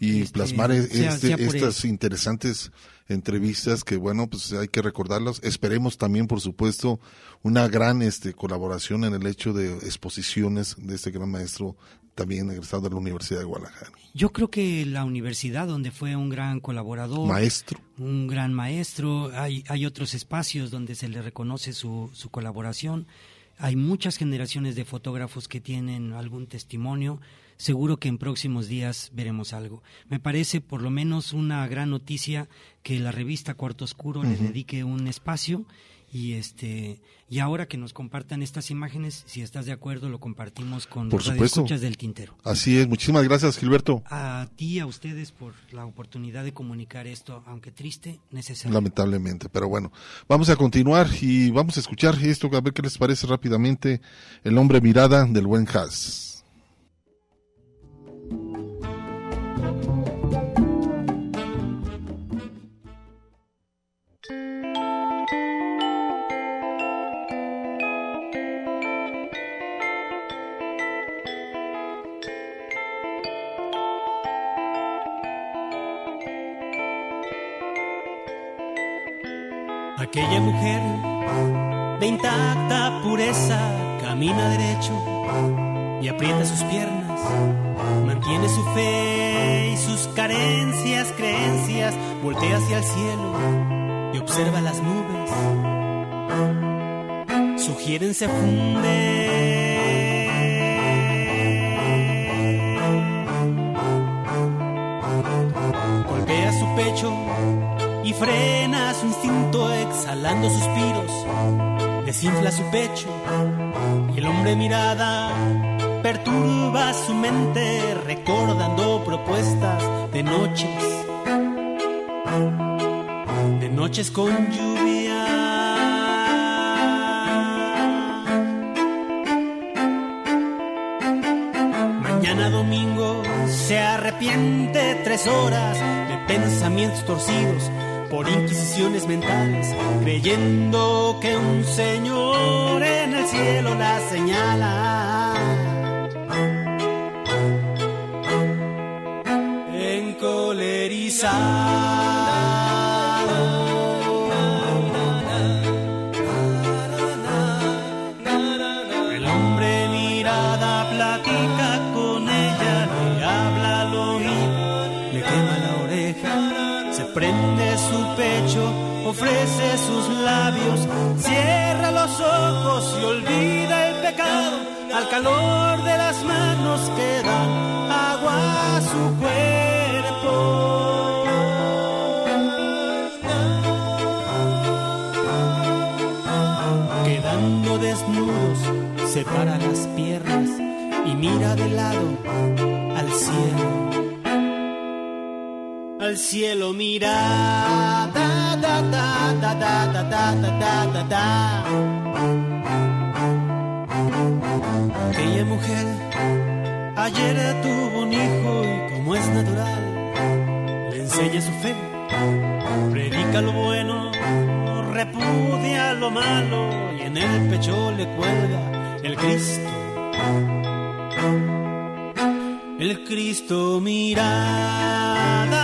y Este, plasmar e- sea- este- sea estas interesantes entrevistas que bueno, pues hay que recordarlas. Esperemos también, por supuesto, una gran este colaboración en el hecho de exposiciones de este gran maestro también egresado de la Universidad de Guadalajara. Yo creo que la universidad donde fue un gran colaborador, Maestro. un gran maestro, hay, hay otros espacios donde se le reconoce su, su colaboración. Hay muchas generaciones de fotógrafos que tienen algún testimonio. Seguro que en próximos días veremos algo. Me parece por lo menos una gran noticia que la revista Cuarto Oscuro le dedique un espacio y este y ahora que nos compartan estas imágenes, si estás de acuerdo, lo compartimos con Por los radioescuchas del Tintero. Así es, muchísimas gracias Gilberto. A ti, a ustedes por la oportunidad de comunicar esto, aunque triste, necesario. Lamentablemente, pero bueno, vamos a continuar y vamos a escuchar esto, a ver qué les parece rápidamente. El hombre mirada del buen Haas. Aquella mujer de intacta pureza camina derecho y aprieta sus piernas, mantiene su fe y sus carencias, creencias, voltea hacia el cielo y observa las nubes. Sugieren se funde. Golpea su pecho y frena su instinto exhalando suspiros. Desinfla su pecho y el hombre mirada perturba su mente recordando propuestas de noches, de noches con lluvia. Mañana domingo se arrepiente tres horas de pensamientos torcidos por inquisiciones mentales, creyendo que un señor en el cielo la señala. Ofrece sus labios, cierra los ojos y olvida el pecado al calor de las manos que dan agua a su cuerpo. Quedando desnudos, separa las piernas y mira de lado al cielo. Al cielo mira. Da, da, da, da, da, da, da, da, da. Aquella mujer ayer tuvo un hijo y como es natural, le enseña su fe, predica lo bueno, repudia lo malo y en el pecho le cuelga el Cristo. El Cristo mirada.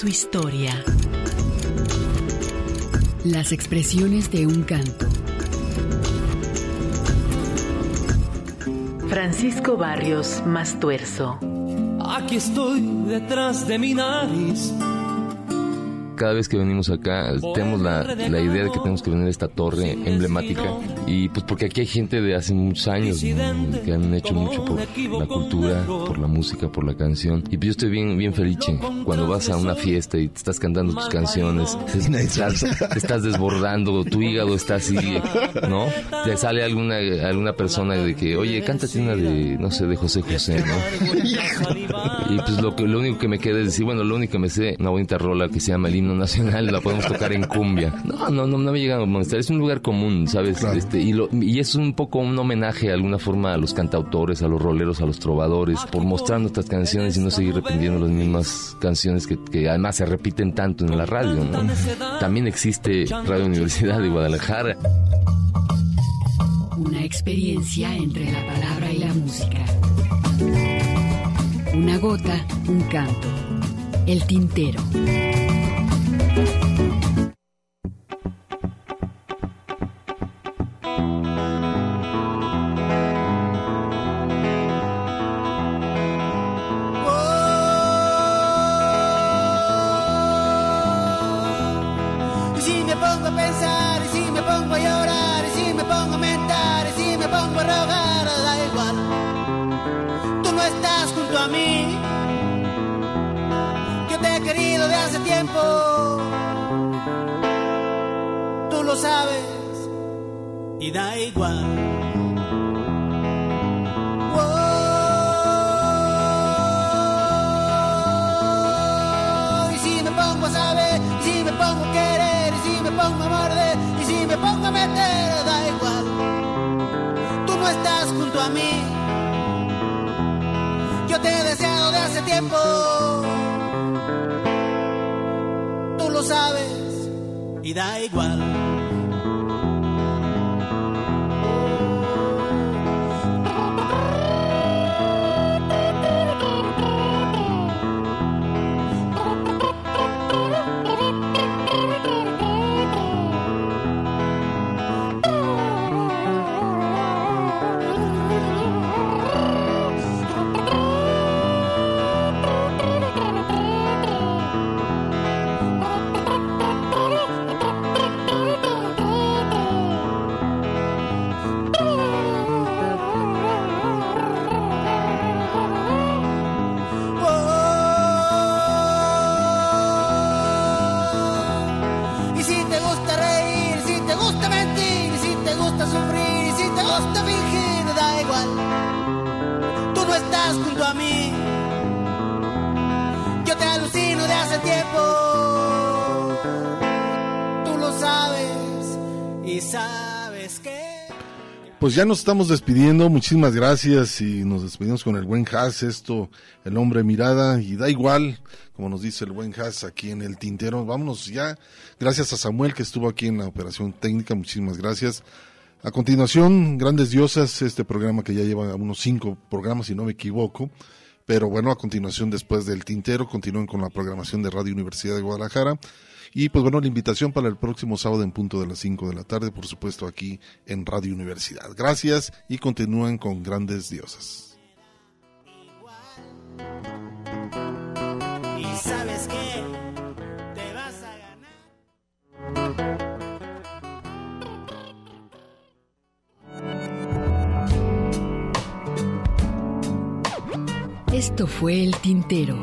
Su historia. Las expresiones de un canto. Francisco Barrios Mastuerzo. Aquí estoy detrás de mi nariz cada vez que venimos acá tenemos la, la, idea de que tenemos que venir a esta torre emblemática. y pues porque aquí hay gente de hace muchos años que han hecho mucho por la cultura, por la música, por la canción. Y pues yo estoy bien bien felice cuando vas a una fiesta y te estás cantando tus canciones, estás, te estás desbordando, tu hígado está así, ¿no? Te sale alguna alguna persona de que, "Oye, cántate una de no sé, de José José", ¿no? Y pues lo que lo único que me queda es decir, bueno, lo único que me sé una bonita rola que se llama El himno nacional la podemos tocar en cumbia. No, no, no, no me llega a molestar. Es un lugar común, ¿sabes? Este, y, lo, y es un poco un homenaje de alguna forma a los cantautores, a los roleros, a los trovadores, por mostrar nuestras canciones y no seguir repitiendo las mismas canciones que, que además se repiten tanto en la radio. ¿no? También existe Radio Universidad de Guadalajara. Una experiencia entre la palabra y la música. Una gota, un canto. El tintero. Y Pues ya nos estamos despidiendo, muchísimas gracias y nos despedimos con el buen Haas, esto, el hombre mirada. Y da igual, como nos dice el buen Haas aquí en el tintero, vámonos ya, gracias a Samuel que estuvo aquí en la operación técnica, muchísimas gracias. A continuación, Grandes Diosas, este programa que ya lleva unos cinco programas si no me equivoco, pero bueno, a continuación después del tintero continúen con la programación de Radio Universidad de Guadalajara. Y pues bueno, la invitación para el próximo sábado en punto de las 5 de la tarde, por supuesto aquí en Radio Universidad. Gracias y continúen con grandes diosas. Y sabes que te vas a ganar. Esto fue El Tintero.